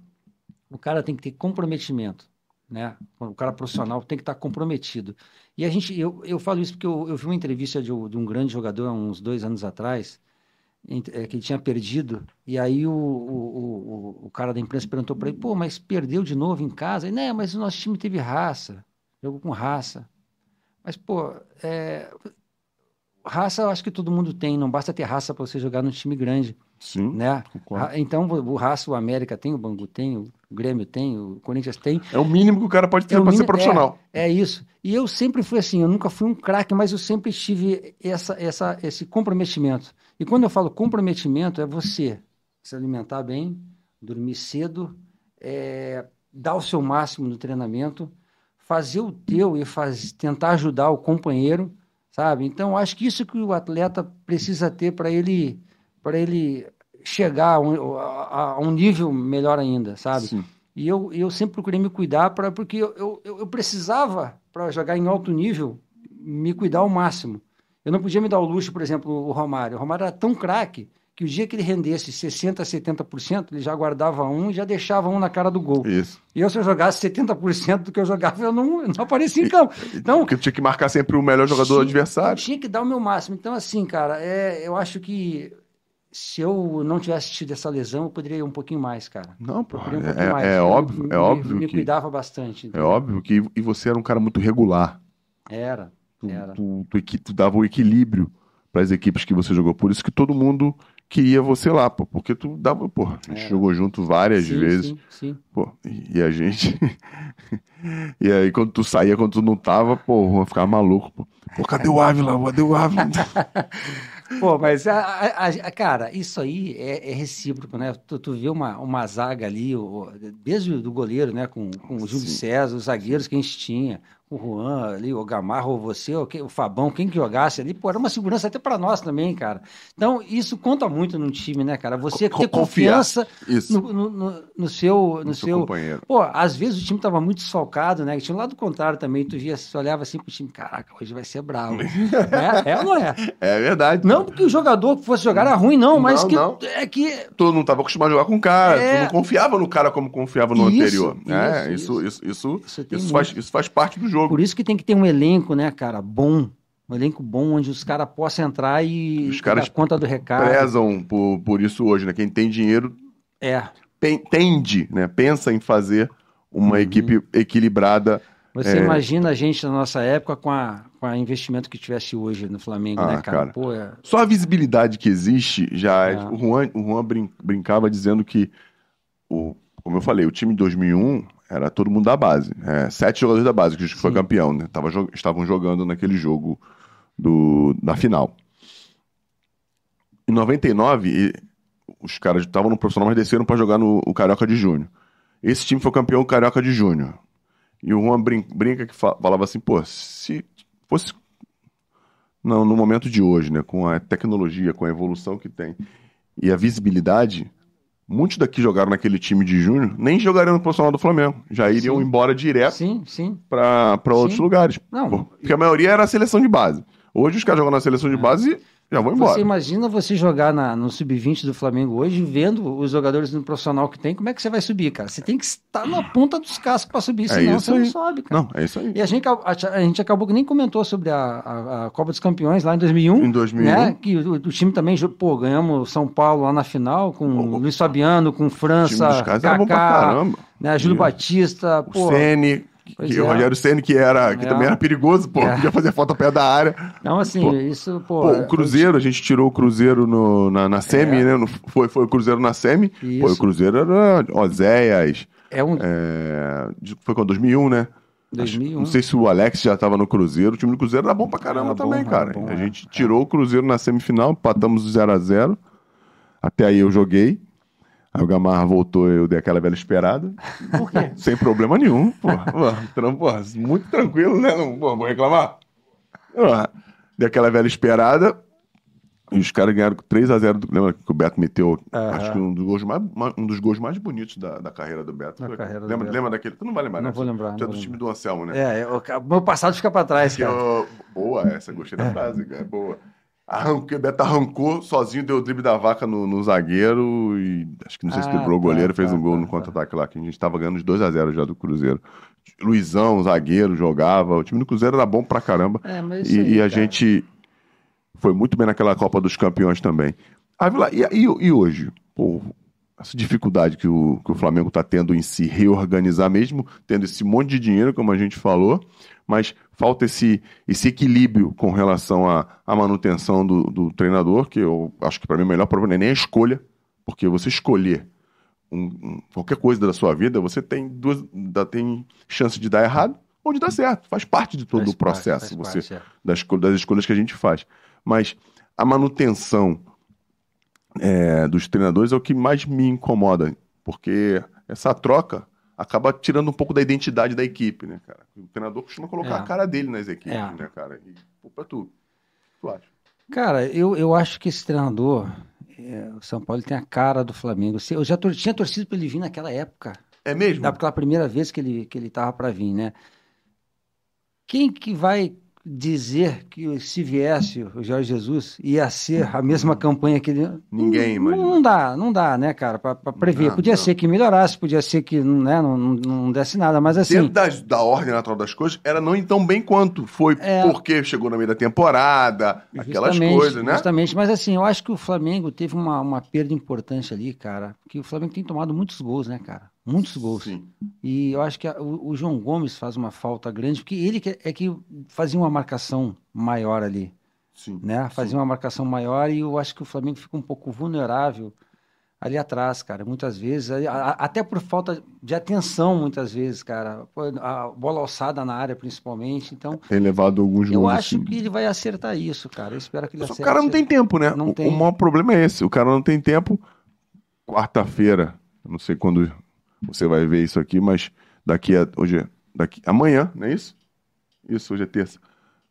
o cara tem que ter comprometimento, né? O cara profissional tem que estar comprometido. E a gente, eu, eu falo isso porque eu, eu vi uma entrevista de, um de um grande jogador há uns dois anos atrás, é, que ele tinha perdido, e aí o, o, o, o- o cara da imprensa perguntou para ele, pô, mas perdeu de novo em casa? Ele, né, mas o nosso time teve raça, jogou com raça. Mas, pô, é, raça eu acho que todo mundo tem, não basta ter raça para você jogar num time grande Sim, né? concordo. Então, o Raça, o América tem, o Bangu tem, o Grêmio tem, o Corinthians tem. É o mínimo que o cara pode ter É o pra ser mínimo- profissional. É isso. E eu sempre fui assim, eu nunca fui um craque, mas eu sempre tive essa, essa, esse comprometimento. E quando eu falo comprometimento, é você se alimentar bem, dormir cedo, é, dar o seu máximo no treinamento, fazer o teu e faz, tentar ajudar o companheiro, sabe? Então, acho que isso que o atleta precisa ter para ele, para ele chegar a um, a- um nível melhor ainda, sabe? Sim. E eu, eu sempre procurei me cuidar pra, porque eu, eu, eu precisava, para jogar em alto nível, me cuidar ao máximo. Eu não podia me dar o luxo, por exemplo, o Romário. O Romário era tão craque que o dia que ele rendesse 60%, 70%, ele já guardava um e já deixava um na cara do gol. Isso. E eu, se eu jogasse 70% do que eu jogava, eu não, eu não aparecia em campo. Então, Porque tinha que marcar sempre o melhor jogador tinha- adversário. Eu tinha que dar o meu máximo. Então, assim, cara, é, eu acho que se eu não tivesse tido essa lesão, eu poderia ir um pouquinho mais, cara. Não, pô, Poderia um pouquinho é, mais. é Eu óbvio, me- é óbvio Me que cuidava bastante. é óbvio que e você era um cara muito regular. Era. Tu, Era. tu, tu, tu dava o equilíbrio para as equipes que você jogou. Por isso que todo mundo queria você lá, pô, porque tu dava, porra, a gente jogou junto várias Sim, vezes. Sim, sim. Pô, e, e a gente. e aí, quando tu saía, quando tu não tava, pô, eu ficava maluco, pô. Pô, cadê o Ávila? Cadê o Ávila? Pô, mas, a, a- a- cara, isso aí é, é recíproco, né? Tu, tu vê uma, uma zaga ali, o- desde o do goleiro, né? Com, com o Júlio Sim. César, os zagueiros que a gente tinha, o Juan ali, o Gamarra, ou você, ou o Fabão, quem que jogasse ali, pô, era uma segurança até pra nós também, cara. Então, isso conta muito num time, né, cara? Você ter confiança Isso. no, no, no- no seu, no seu seu, companheiro. Pô, às vezes o time tava muito desfalcado, né? Tinha um lado contrário também. Tu via, tu olhava assim pro time, caraca, hoje vai ser bravo. é, é ou não é? É verdade. Não porque o jogador que fosse jogar era ruim, não, mas Não, que não. é que. Tu não tava acostumado a jogar com o cara, É. tu não confiava no cara como confiava no Isso, anterior. é, isso, isso, isso, isso, Isso isso, faz, isso faz parte do jogo. Por isso que tem que ter um elenco, né, cara, bom. Um elenco bom onde os caras possam entrar e Os caras dar conta do recado. Prezam por, por isso hoje, né? Quem tem dinheiro É. pen- tende, né? Pensa em fazer uma Uhum. equipe equilibrada. Você É. imagina a gente na nossa época com a, com a investimento que tivesse hoje no Flamengo, Ah, né, cara? cara. Pô, é- Só a visibilidade que existe já é. É. O Juan, o Juan brin- brincava dizendo que, o, como eu falei, o time de 2001 era todo mundo da base. É, sete jogadores da base que foi Sim. campeão, né? Tava, estavam jogando naquele jogo do, da final. Em 99, e- os caras estavam no profissional, mas desceram para jogar no o Carioca de Júnior. Esse time foi campeão Carioca de Júnior. E o Juan brin- brinca que fa- falava assim, pô, se fosse não, no momento de hoje, né, com a tecnologia, com a evolução que tem e a visibilidade, muitos daqui jogaram naquele time de júnior, nem jogariam no profissional do Flamengo, já iriam Sim. embora direto Sim, sim. para outros lugares. Não. Porque a maioria era a seleção de base. Hoje os caras jogam na seleção de base e já vão embora. Você imagina você jogar na- no sub-20 do Flamengo hoje, vendo os jogadores no profissional que tem, como é que você vai subir, cara? Você tem que estar na ponta dos cascos para subir, É senão isso você não aí. sobe, cara. Não, é isso aí. E a gente, a, a gente acabou que nem comentou sobre a, a- a Copa dos Campeões lá em 2001. Em 2001. Né? Que o, o time também, pô, ganhamos São Paulo lá na final com O- Luiz Fabiano, com O time França, dos caras era bom pra Kaká, caramba. né? Júlio. Batista, O pô. Ceni, Pois que, é. o Rogério Ceni que era que É. também era perigoso, pô, É. podia fazer falta perto da área. Não, assim, Pô. isso, pô. Pô, é- o Cruzeiro, a gente tirou o Cruzeiro no- na, na semi, É. né? No- foi, foi o Cruzeiro na semi. Isso. Pô, o Cruzeiro era Oséias. É um, É, foi quando? 2001, né? Acho- 2001. Não sei se o Alex já estava no Cruzeiro. O time do Cruzeiro era bom pra caramba Era bom, também, era cara. bom, a gente tirou o Cruzeiro na semifinal, empatamos 0 a 0 Até aí eu joguei. Aí o Gamarra voltou, eu dei aquela velha esperada. Por quê? Sem problema nenhum. Porra, muito tranquilo, né? Não porra, vou reclamar. Porra, Dei aquela velha esperada. E os caras ganharam 3x0. Do... Lembra que o Beto meteu? Aham. Acho que um dos gols mais, um dos gols mais bonitos da, da carreira do Beto. Da carreira do lembra, Beto. lembra daquele? Tu não vai lembrar, Não né? vou lembrar, Tu é do time do Anselmo, né? É, eu- o meu passado fica pra trás, Que cara. eu- Boa essa, gostei da frase, cara. Boa. Arrancou, Beto arrancou sozinho, deu o drible da vaca no, no zagueiro e acho que não sei se Ah, quebrou o tá, goleiro, fez tá, um gol tá, no tá. contra-ataque lá, que a gente tava ganhando de 2x0 já do Cruzeiro. Luizão, zagueiro, jogava. O time do Cruzeiro era bom pra caramba. É, E, aí, e a cara. gente foi muito bem naquela Copa dos Campeões também. Ah, e, e- e hoje? Pô, essa dificuldade que o, que o Flamengo está tendo em se reorganizar, mesmo tendo esse monte de dinheiro, como a gente falou, mas falta esse, esse equilíbrio com relação à, à manutenção do, do treinador, que eu acho que para mim o melhor problema é nem a escolha, porque você escolher um- um- qualquer coisa da sua vida, você tem duas, dá- tem chance de dar errado ou de dar certo. Faz parte de todo Faz o processo. parte, você parte, é. das, das escolhas que a gente faz. Mas a manutenção é, dos treinadores é o que mais me incomoda, porque essa troca acaba tirando um pouco da identidade da equipe, né, cara? O treinador costuma colocar É. a cara dele nas equipes, É. né, cara? E, pô, pra tu, tu acha? Cara, eu, eu acho que esse treinador, é, o São Paulo, ele tem a cara do Flamengo. Eu já tor- tinha torcido para ele vir naquela época, É mesmo? daquela primeira vez que ele, que ele tava para vir, né? Quem que vai dizer que se viesse o Jorge Jesus ia ser a mesma campanha que ele. Ninguém não, imagina. não dá, não dá, né, cara, para prever. Não, podia não. ser que melhorasse, podia ser que né, não, não, não desse nada, mas assim. Dentro das- da ordem natural das coisas, era não ir tão bem quanto. Foi É. porque chegou no meio da temporada, aquelas coisas, né? Justamente, mas assim, eu acho que o Flamengo teve uma, uma perda importante ali, cara. Que o Flamengo tem tomado muitos gols, né, cara? Muitos gols. Sim. E eu acho que a- o, o João Gomes faz uma falta grande, porque ele que, é que fazia uma marcação maior ali, Sim. né? Fazia uma marcação maior e eu acho que o Flamengo fica um pouco vulnerável ali atrás, cara. Muitas vezes, a- a- até por falta de atenção, muitas vezes, cara. A bola alçada na área, principalmente. Então, Tem levado alguns eu acho assim. que ele vai acertar isso, cara. Eu espero que ele Mas o acerte. cara não tem tempo, né? Não o, tem. o maior problema é esse. O cara não tem tempo. Quarta-feira, não sei quando você vai ver isso aqui, mas daqui a. Hoje é. Daqui, amanhã, não é isso? Isso, hoje é terça.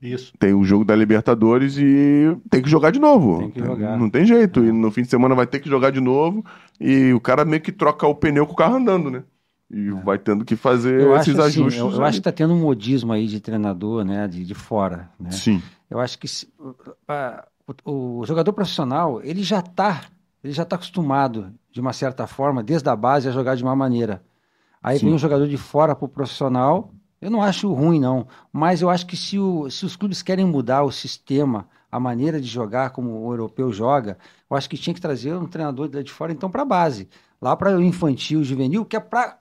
Isso. Tem o jogo da Libertadores e tem que jogar de novo. Tem que jogar. Não tem jeito. E no fim de semana vai ter que jogar de novo. E o cara meio que troca o pneu com o carro andando, né? E vai tendo que fazer É. Eu esses acho, assim, ajustes. eu, eu acho que tá tendo um modismo aí de treinador, né, de, de fora, né? Sim. Eu acho que se- a- o, o jogador profissional, ele já tá, ele já tá acostumado, de uma certa forma, desde a base, a jogar de uma maneira. Aí Sim. vem um jogador de fora pro profissional, eu não acho ruim, não. Mas eu acho que se, o- se os clubes querem mudar o sistema, a maneira de jogar como o europeu joga, eu acho que tinha que trazer um treinador de fora, então, para a base. Lá para o infantil, o juvenil, que é para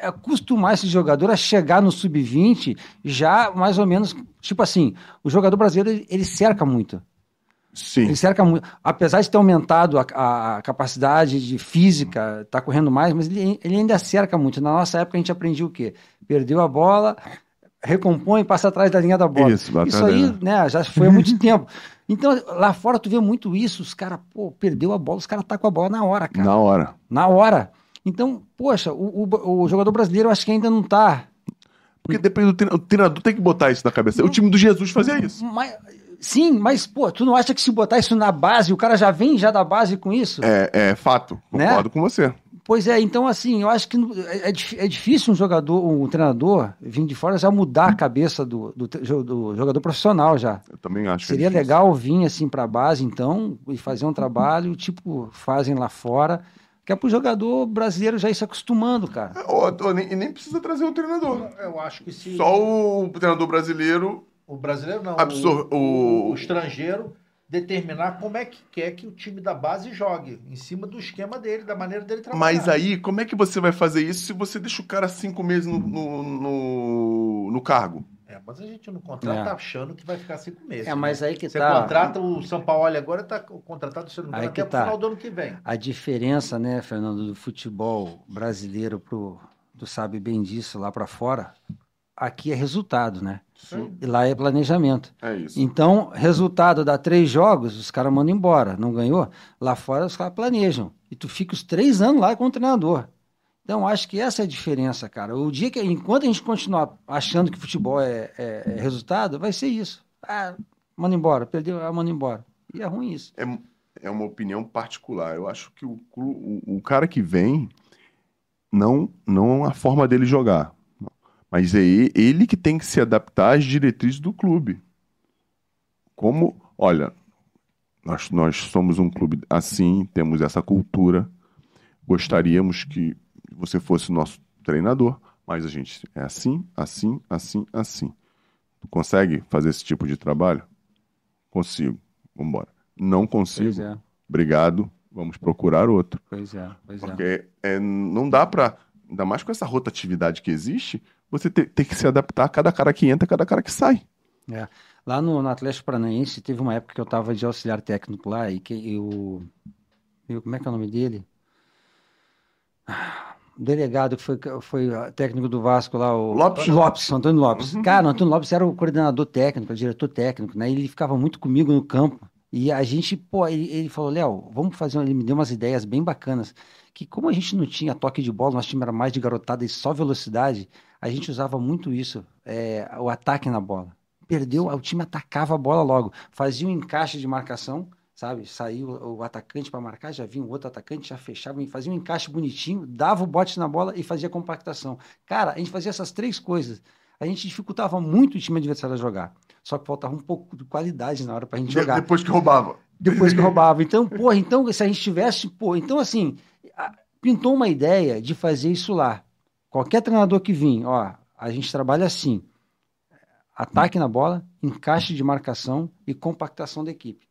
acostumar esse jogador a chegar no sub-20 já mais ou menos, tipo assim, o jogador brasileiro ele cerca muito. Sim. Ele cerca muito. Apesar de ter aumentado a, a- capacidade de física, tá correndo mais, mas ele, ele ainda cerca muito. Na nossa época a gente aprendia o quê? Perdeu a bola, recompõe e passa atrás da linha da bola. Isso, vai Isso aí, né, já foi há muito tempo. Então, lá fora tu vê muito isso, os caras, pô, perdeu a bola, os caras tá com a bola na hora, cara. Na hora. Na hora. Então, poxa, o, o- o jogador brasileiro eu acho que ainda não tá. Porque depende do treinador. O treinador tem que botar isso na cabeça. O time do Jesus fazia isso. Mas, sim, mas, pô, tu não acha que se botar isso na base, o cara já vem já da base com isso? É, é fato. Né? Concordo com você. Pois é, então assim, eu acho que é, é é difícil um jogador, um treinador, vir de fora já mudar a cabeça do, do, do jogador profissional já. Eu também acho. que é Seria difícil. legal vir assim para a base, então, e fazer um trabalho tipo fazem lá fora, que é pro jogador brasileiro já ir se acostumando, cara. Ou- ou nem, e nem precisa trazer o treinador. Eu acho que se Só o treinador brasileiro. O brasileiro não, Absor- o, o- o estrangeiro determinar como é que quer que o time da base jogue, em cima do esquema dele, da maneira dele trabalhar. Mas aí, como é que você vai fazer isso se você deixa o cara cinco meses no, no, no, no cargo? É, mas a gente não contrata É. achando que vai ficar cinco meses. É, mas né? aí que Você tá. contrata o São Paulo agora está contratado se não me engano, até tá. o final do ano que vem. A diferença, né, Fernando, do futebol brasileiro pro, tu sabe bem disso lá para fora, aqui é resultado, né? Sim. E lá é planejamento. É isso. Então, resultado dá três jogos, os caras mandam embora, não ganhou? Lá fora os caras planejam. E tu fica os três anos lá com o treinador. Então, acho que essa é a diferença, cara. O dia que, enquanto a gente continuar achando que futebol é, é- é resultado, vai ser isso. Ah, manda embora, perdeu, ah, manda embora. E é ruim isso. É, é uma opinião particular. Eu acho que o, o, o cara que vem, não, não a forma dele jogar. Mas é ele que tem que se adaptar às diretrizes do clube. Como, olha, nós, nós somos um clube assim, temos essa cultura. Gostaríamos que você fosse nosso treinador, mas a gente é assim, assim, assim, assim. Tu consegue fazer esse tipo de trabalho? Consigo. Vamos embora. Não consigo. É, Obrigado. Vamos procurar outro. pois é, pois é. Porque é, não dá pra. Ainda mais com essa rotatividade que existe, você ter, ter que se adaptar a cada cara que entra, a cada cara que sai. Lá no, no Atlético Paranaense, teve uma época que eu estava de auxiliar técnico lá e que eu, eu- Como é que é o nome dele? O delegado que foi, foi técnico do Vasco lá, o Lopes? Lopes, Antônio Lopes. Uhum. Cara, o Antônio Lopes era o coordenador técnico, o diretor técnico, né? Ele ficava muito comigo no campo. E a gente, pô, ele, ele falou, Léo, vamos fazer. um-" Ele me deu umas ideias bem bacanas. Que como a gente não tinha toque de bola, nosso time era mais de garotada e só velocidade, a gente usava muito isso, é, o ataque na bola. Perdeu, o time atacava a bola logo, fazia um encaixe de marcação, sabe? Saiu o atacante para marcar, já vinha o outro atacante, já fechava, fazia um encaixe bonitinho, dava o bote na bola e fazia compactação. Cara, a gente fazia essas três coisas. A gente dificultava muito o time adversário a jogar. Só que faltava um pouco de qualidade na hora pra gente jogar Depois que roubava. depois que roubava. Então, porra, então se a gente tivesse, pô, então assim, a- pintou uma ideia de fazer isso lá. Qualquer treinador que vir, ó, a gente trabalha assim: ataque na bola, encaixe de marcação e compactação da equipe.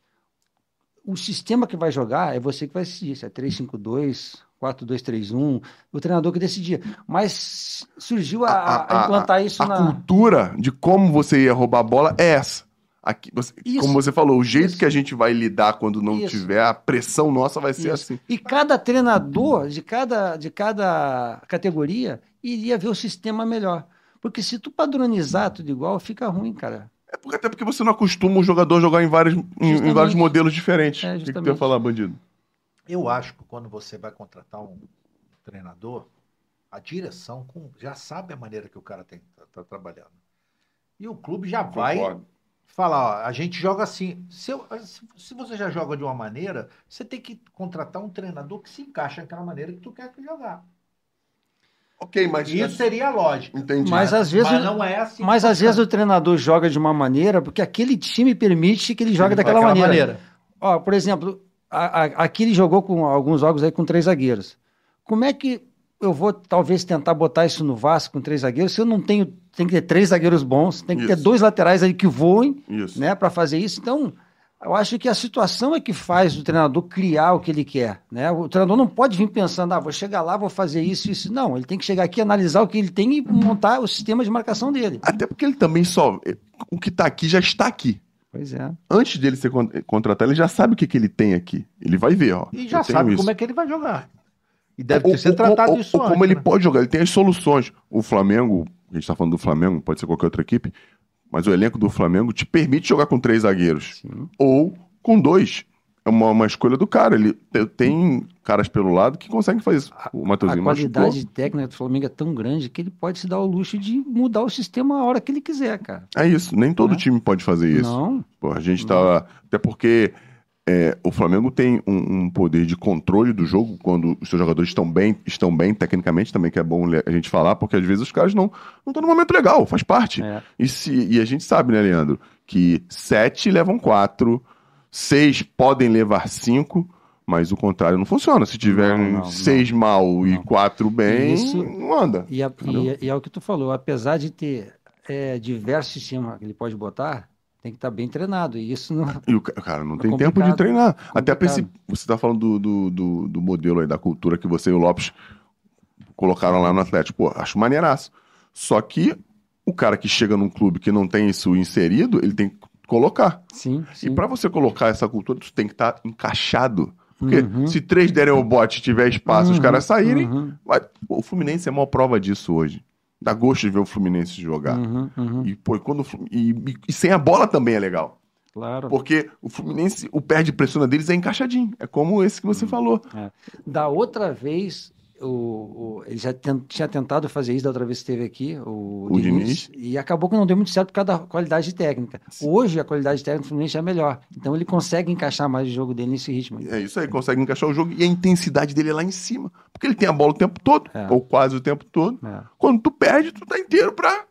O sistema que vai jogar é você que vai decidir, se é 3-5-2, 4-2-3-1, o treinador que decidia. Mas surgiu a, a- a implantar isso a na. cultura de como você ia roubar a bola é essa. Aqui, você- como você falou, o jeito Isso. que a gente vai lidar quando não Isso. tiver, a pressão nossa vai ser Isso. assim. E cada treinador de cada, de cada categoria iria ver o sistema melhor. Porque se tu padronizar tudo igual, fica ruim, cara. É porque, até porque você não acostuma o jogador a jogar em vários, em- em, vários modelos diferentes. É, o que, que tu ia falar, bandido? Eu acho que quando você vai contratar um treinador, a direção com- já sabe a maneira que o cara tem que estar trabalhando. E o clube já vai Concordo. falar, ó, a gente joga assim. Se, eu- se- se você já joga de uma maneira, você tem que contratar um treinador que se encaixa naquela maneira que tu quer que jogar. Ok, mas. Isso seria a lógica. Entendi. Mas às vezes, Mas não é assim. mas às vezes o treinador joga de uma maneira porque aquele time permite que ele jogue daquela maneira. Ó, por exemplo, a- a- aqui ele jogou com alguns jogos aí com três zagueiros. Como é que eu vou talvez tentar botar isso no Vasco com três zagueiros se eu não tenho tem que ter três zagueiros bons, tem que ter Isso. dois laterais aí que voem, Isso. né, para fazer isso. Então, eu acho que a situação é que faz o treinador criar o que ele quer, né? O treinador não pode vir pensando, ah, vou chegar lá, vou fazer isso, isso. Não, ele tem que chegar aqui, analisar o que ele tem e montar o sistema de marcação dele. Até porque ele também só. O que tá aqui já está aqui. Pois é. Antes dele ser con- contratado, ele já sabe o que, que ele tem aqui. Ele vai ver, ó. E já sabe isso. como é que ele vai jogar. E deve Ou- ter sido tratado ou- isso ou como antes, ele né? pode jogar, ele tem as soluções. O Flamengo, a gente tá falando do Flamengo, pode ser qualquer outra equipe, mas o elenco do Flamengo te permite jogar com três zagueiros. Sim. Ou com dois. É uma, uma escolha do cara. Ele te- tem caras pelo lado que conseguem fazer isso. O A Matheusinho qualidade machucou. técnica do Flamengo é tão grande que ele pode se dar o luxo de mudar o sistema a hora que ele quiser, cara. É isso. Nem todo Né? time pode fazer isso. Não, Pô, a gente tá. Até porque é, o Flamengo tem um, um poder de controle do jogo quando os seus jogadores estão bem, estão bem tecnicamente também, que é bom a gente falar, porque às vezes os caras não estão no momento legal, faz parte. É. E, se, e a gente sabe, né, Leandro, que sete levam quatro, seis podem levar cinco, mas o contrário não funciona. Se tiver Não, não, seis mal e Não. quatro bem, Isso- não anda. E, a- e- e é o que tu falou, apesar de ter é, diversos sistemas que ele pode botar, tem que estar bem treinado. E isso não. E o ca- cara não É tem complicado. tempo de treinar. Até pra esse, Complicado. você tá falando do, do, do, do modelo aí, da cultura que você e o Lopes colocaram lá no Atlético. Pô, acho maneiraço. Só que o cara que chega num clube que não tem isso inserido, ele tem que colocar. Sim, E sim. pra você colocar essa cultura, tu tem que estar encaixado. Porque Uhum. se três derem o bote e tiver espaço, os Uhum, caras saírem. uhum. vai- O Fluminense é uma prova disso hoje. Dá gosto de ver o Fluminense jogar. Uhum, uhum, E, pô, e quando, e, e- e sem a bola também é legal. claro. Porque o Fluminense, o perde pressiona deles é encaixadinho. É como esse que você falou. Da outra vez, o, o- ele já tinha tentado fazer isso da outra vez que esteve aqui, o, O Diniz, e acabou que não deu muito certo por causa da qualidade técnica. Hoje a qualidade técnica do Fluminense é melhor. Então ele consegue encaixar mais o jogo dele nesse ritmo. É isso aí, consegue encaixar o jogo e a intensidade dele é lá em cima. Porque ele tem a bola o tempo todo, É. ou quase o tempo todo. É. Quando tu perde, tu tá inteiro pra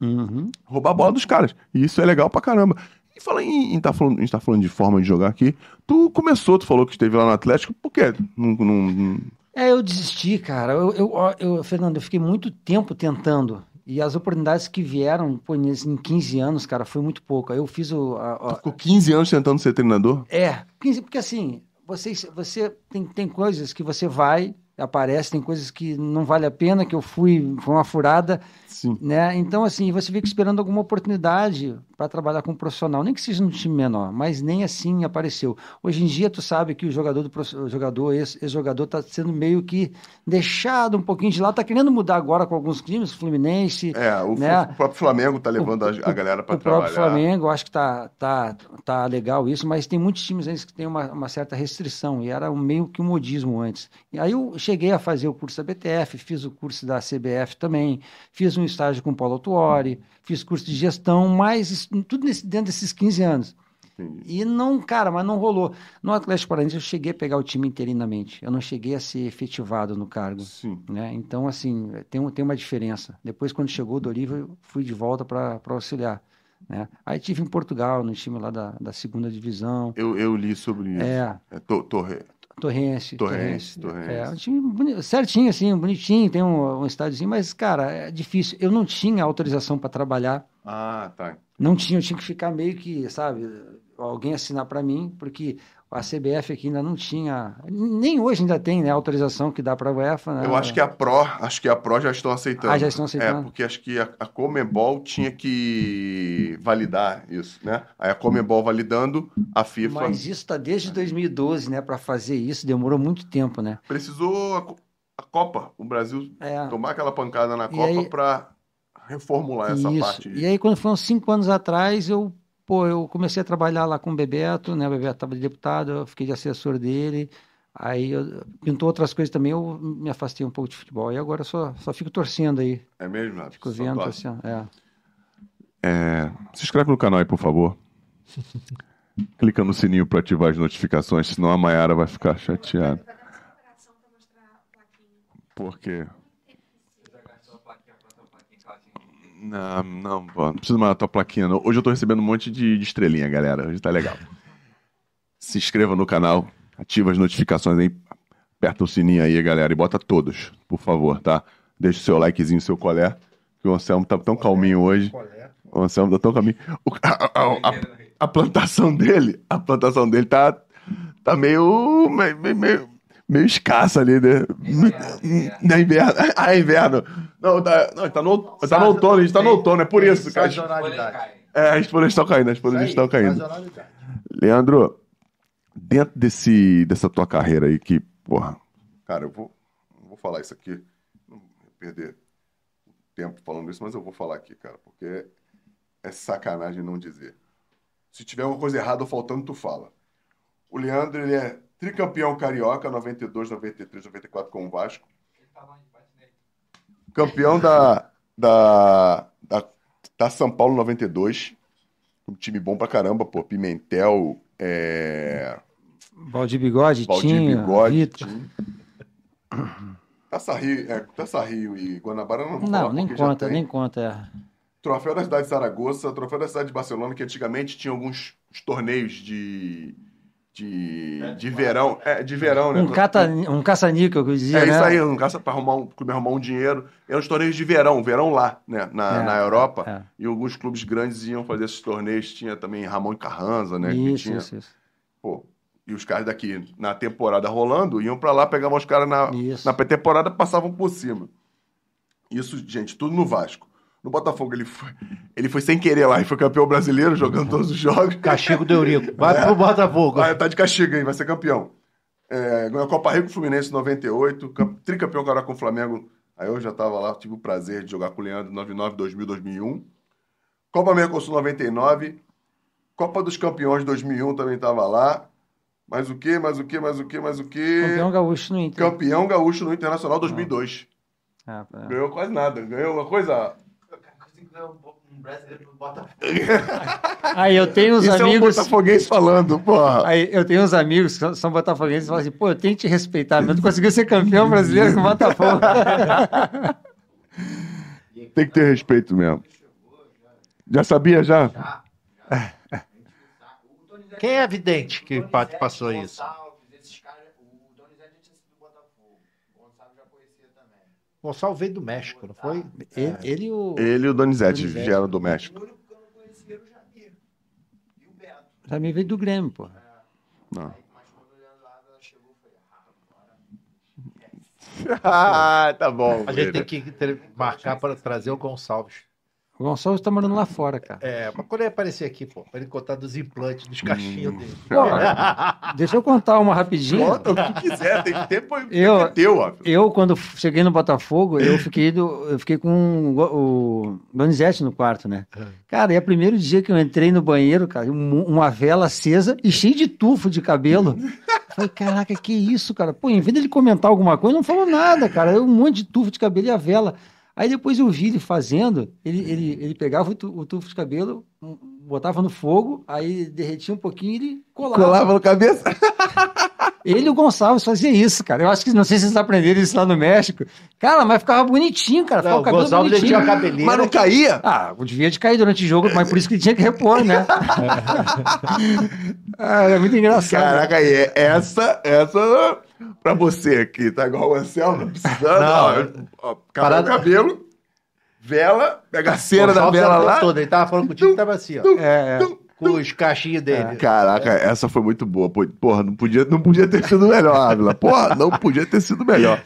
Uhum. roubar a bola dos caras. E isso é legal pra caramba. E fala em, em tá falando, a gente tá falando de forma de jogar aqui. Tu começou, tu falou que esteve lá no Atlético, por quê? Não- não- É, eu desisti, cara. Eu, eu, eu- Fernando, eu fiquei muito tempo tentando. E as oportunidades que vieram, pô, em 15 anos, cara, foi muito pouco. Aí Eu fiz o. a- a- ficou 15 anos tentando ser treinador? É, 15, porque assim, você, você tem, tem coisas que você vai, aparece, tem coisas que não vale a pena, que eu fui, foi uma furada, Sim. né? Então, assim, você fica esperando alguma oportunidade para trabalhar com um profissional, nem que seja no time menor, mas nem assim apareceu. Hoje em dia, tu sabe que o jogador, do, o jogador, esse, esse jogador está sendo meio que deixado um pouquinho de lado, tá querendo mudar agora com alguns times, Fluminense, É, o, Né? o próprio Flamengo tá levando a, a galera pra o trabalhar. próprio Flamengo, acho que tá, tá, tá legal isso, mas tem muitos times que tem uma, uma certa restrição, e era meio que um modismo antes. E aí eu cheguei a fazer o curso da BTF, fiz o curso da CBF também, fiz um estágio com o Paulo Tuori, fiz curso de gestão, mas tudo nesse- dentro desses 15 anos. Entendi. E não, cara, mas não rolou. No Atlético Paranaense eu cheguei a pegar o time interinamente, eu não cheguei a ser efetivado no cargo Sim. né? Então, assim, tem, tem uma diferença. Depois, quando chegou o Dorival, eu fui de volta para auxiliar, né? Aí tive em Portugal, no time lá da, da segunda divisão. Eu, eu li sobre isso. É, É, to- torre. Torrense. Torrense, É, Torrense. um time boni- certinho, assim, bonitinho, tem um, um estádiozinho, mas, cara, é difícil. Eu não tinha autorização para trabalhar, Ah, tá. não tinha, eu tinha que ficar meio que, sabe, alguém assinar para mim, porque a CBF aqui ainda não tinha, nem hoje ainda tem, né, autorização que dá para a UEFA, né? Eu acho que a Pro, acho que a Pro já estão aceitando. Ah, já estão É, aceitando? porque acho que a, a Comebol tinha que validar isso, né? Aí a Comebol validando, a FIFA Mas isso está desde 2012, né? Para fazer isso, demorou muito tempo, né? precisou a, a Copa, o Brasil É, tomar aquela pancada na E Copa aí- para reformular essa isso. parte. E aí, quando uns cinco anos atrás, eu, pô, eu comecei a trabalhar lá com o Bebeto, né? O Bebeto estava de deputado, eu fiquei de assessor dele. Aí eu, pintou outras coisas também, eu me afastei um pouco de futebol. E agora eu só, só fico torcendo aí. É mesmo, Nath? Fico Só vendo, torce. torcendo. É. É, se inscreve no canal aí, por favor. Clica no sininho para ativar as notificações, senão a Mayara vai ficar chateada. Por quê? Não, não, pô, não precisa mais da tua plaquinha. Não. Hoje eu tô recebendo um monte de, de estrelinha, galera. Hoje tá legal. Se inscreva no canal, ativa as notificações aí, aperta o sininho aí, galera, e bota todos, por favor, tá? Deixa o seu likezinho, seu colé, que o Anselmo tá tão calminho hoje. O Anselmo tá tão calminho. O- a, a- a- a plantação dele, a plantação dele tá, tá meio, meio, meio- meio, escassa ali, né? Não é inverno. Ah, inverno. Não, tá, não, tá, no, tá no outono, a gente tá no outono, é por isso, cara. É, as folhas estão caindo, as folhas estão caindo. Leandro, dentro desse, dessa tua carreira aí, que, porra, cara, eu vou, vou falar isso aqui, não vou perder tempo falando isso, mas eu vou falar aqui, cara, porque é sacanagem não dizer. Se tiver alguma coisa errada ou faltando, tu fala. O Leandro, ele é tricampeão carioca, 92, 93, 94 com o Vasco. Campeão da, da, da, da São Paulo 92. Um time bom pra caramba, pô. Pimentel, é... Valdir Bigode, Valdir Tinho, Bigode. Taça Rio, é, Taça Rio e Guanabara não vou Não, nem conta, nem conta. é. Troféu da cidade de Saragoça, troféu da cidade de Barcelona, que antigamente tinha alguns os torneios de, de, de verão. É, de verão, né? Um, cata, um caça-níquel, que eu dizia, É né? isso aí, um caça para arrumar um clube arrumar um dinheiro. Eram os torneios de verão, verão lá, né? Na, É, na Europa. é. E alguns clubes grandes iam fazer esses torneios. Tinha também Ramon e Carranza, né? que Isso, tinha, isso, isso. Pô, e os caras daqui, na temporada rolando, iam pra lá, pegavam os caras na, Isso. na pré-temporada passavam por cima. Isso, gente, tudo no Vasco. No Botafogo, ele foi, ele foi sem querer lá e foi campeão brasileiro, jogando todos os jogos. Castigo do Eurico. Vai pro Botafogo. Ah, tá de castigo aí, vai ser campeão. É, ganhou a Copa Rio com o Fluminense em 98, cam- tricampeão agora com o Flamengo Aí eu já tava lá, tive o prazer de jogar com o Leandro 99, 2000, 2001. Copa Mercosul 99. Copa dos Campeões 2001 também tava lá. Mais o quê? Mais o quê? Mais o quê? Mais o quê? Campeão gaúcho no Inter. Campeão gaúcho no Internacional 2002. Ah, é. Ganhou quase nada. Ganhou alguma coisa? Um brasileiro pro Botafogo. Aí eu tenho uns Isso é um amigos. botafoguês falando, porra. Aí eu tenho uns amigos que são- botafoguenses e falam assim, pô, eu tenho que te respeitar, mas tu conseguiu ser campeão brasileiro com o Botafogo. Tem que ter respeito mesmo. Já sabia, já? Quem é evidente que pa- passou isso? Esses caras, o Donizete já tinha sido do Botafogo. O Gonçalves já conhecia também. Gonçalo veio do México, não foi? Ele, ele e o Ele e o Donizete Donizete. vieram do México. O único que eu não conhecia era o Jamir. E o Beto. também veio do Grêmio, pô. Não. Mas quando o Leandro Ávila chegou, eu falei, ah, agora. ah, tá bom. A gente tem que marcar para trazer o Gonçalves. O Gonçalves tá morando lá fora, cara. É, mas quando ele aparecer aqui, pô, para ele contar dos implantes, dos cachinhos dele. Pô, deixa eu contar uma rapidinho. Conta o que quiser, tem tempo Eu- é teu, ó. Eu, quando cheguei no Botafogo, eu fiquei, do, eu fiquei com o, Donizete no quarto, né? Cara, e é o primeiro dia que eu entrei no banheiro, cara, um- uma vela acesa e cheio de tufo de cabelo. Falei, caraca, que isso, cara? Pô, em vez dele comentar alguma coisa, não falou nada, cara. Um monte de tufo de cabelo e a vela. Aí depois eu vi ele fazendo, ele, ele, ele pegava o, tu- o tufo de cabelo, botava no fogo, aí derretia um pouquinho e ele colava. Colava no cabeça. Ele e o Gonçalves faziam isso, cara. Eu acho que não sei se vocês aprenderam isso lá no México. Cara, mas ficava bonitinho, cara. Ficava Não, o o cabelo Gonçalves bonitinho. tinha cabeleira. Mas não caía? Ah, devia de cair durante o jogo, mas por isso que ele tinha que repor, né? ah, é muito engraçado. Caraca, aí, é- essa, essa, pra você aqui, tá igual o Anselmo, precisando, Não, ó, ó, parada- cabelo, vela, pega a cera da vela lá. todo, Ele tava falando contigo, tava assim, ó. É, é. Com os cachinhos dele. Caraca, essa foi muito boa. Porra, não podia, não podia ter sido melhor, Ávila. Porra, não podia ter sido melhor.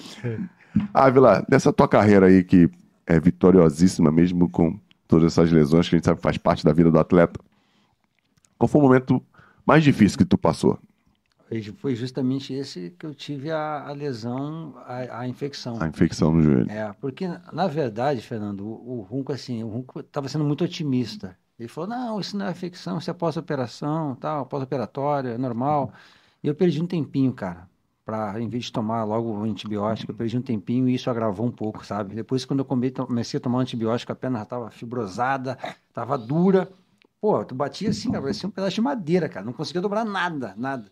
Ávila, nessa tua carreira aí que é vitoriosíssima, mesmo com todas essas lesões que a gente sabe que faz parte da vida do atleta, qual foi o momento mais difícil que tu passou? Foi- justamente esse que eu tive a, a lesão, a, a infecção. A infecção no joelho. É, porque, na verdade, Fernando, o, o Runco, assim, o Runco estava sendo muito otimista. Ele falou, não, isso não é infecção, isso é pós-operação, tal, pós-operatório, é normal. E eu perdi um tempinho, cara, para em vez de tomar logo o antibiótico, eu perdi um tempinho e isso agravou um pouco, sabe? Depois, quando eu come- comecei a tomar o antibiótico, a perna estava fibrosada, estava dura. Pô, tu batia assim, cara, parecia um pedaço de madeira, cara, não conseguia dobrar nada, nada.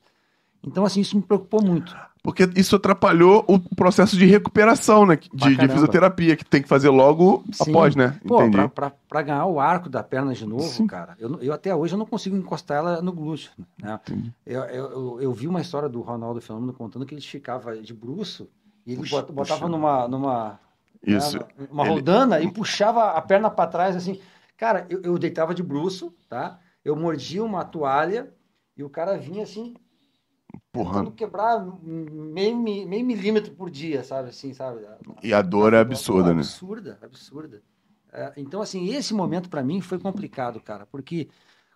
Então, assim, isso me preocupou muito. Porque isso atrapalhou o processo de recuperação, né? De, de fisioterapia, que tem que fazer logo Sim. após, né? Pô, Entendi. pra, pra, pra ganhar o arco da perna de novo, Sim. cara, eu, eu até hoje eu não consigo encostar ela no glúteo. Né? Eu, eu, eu, vi uma história do Ronaldo Fenômeno contando que ele ficava de bruço e ele Puxa, bota- botava puxa. numa, numa Isso. né, uma Ele- rodana e puxava a perna para trás assim. Cara, eu, eu deitava de bruço, tá? Eu mordia uma toalha e o cara vinha assim, Porra. tentando quebrar meio, meio milímetro por dia, sabe? Assim, sabe? E a dor é absurda, né? Absurda, absurda. É, então, assim, esse momento para mim foi complicado, cara, porque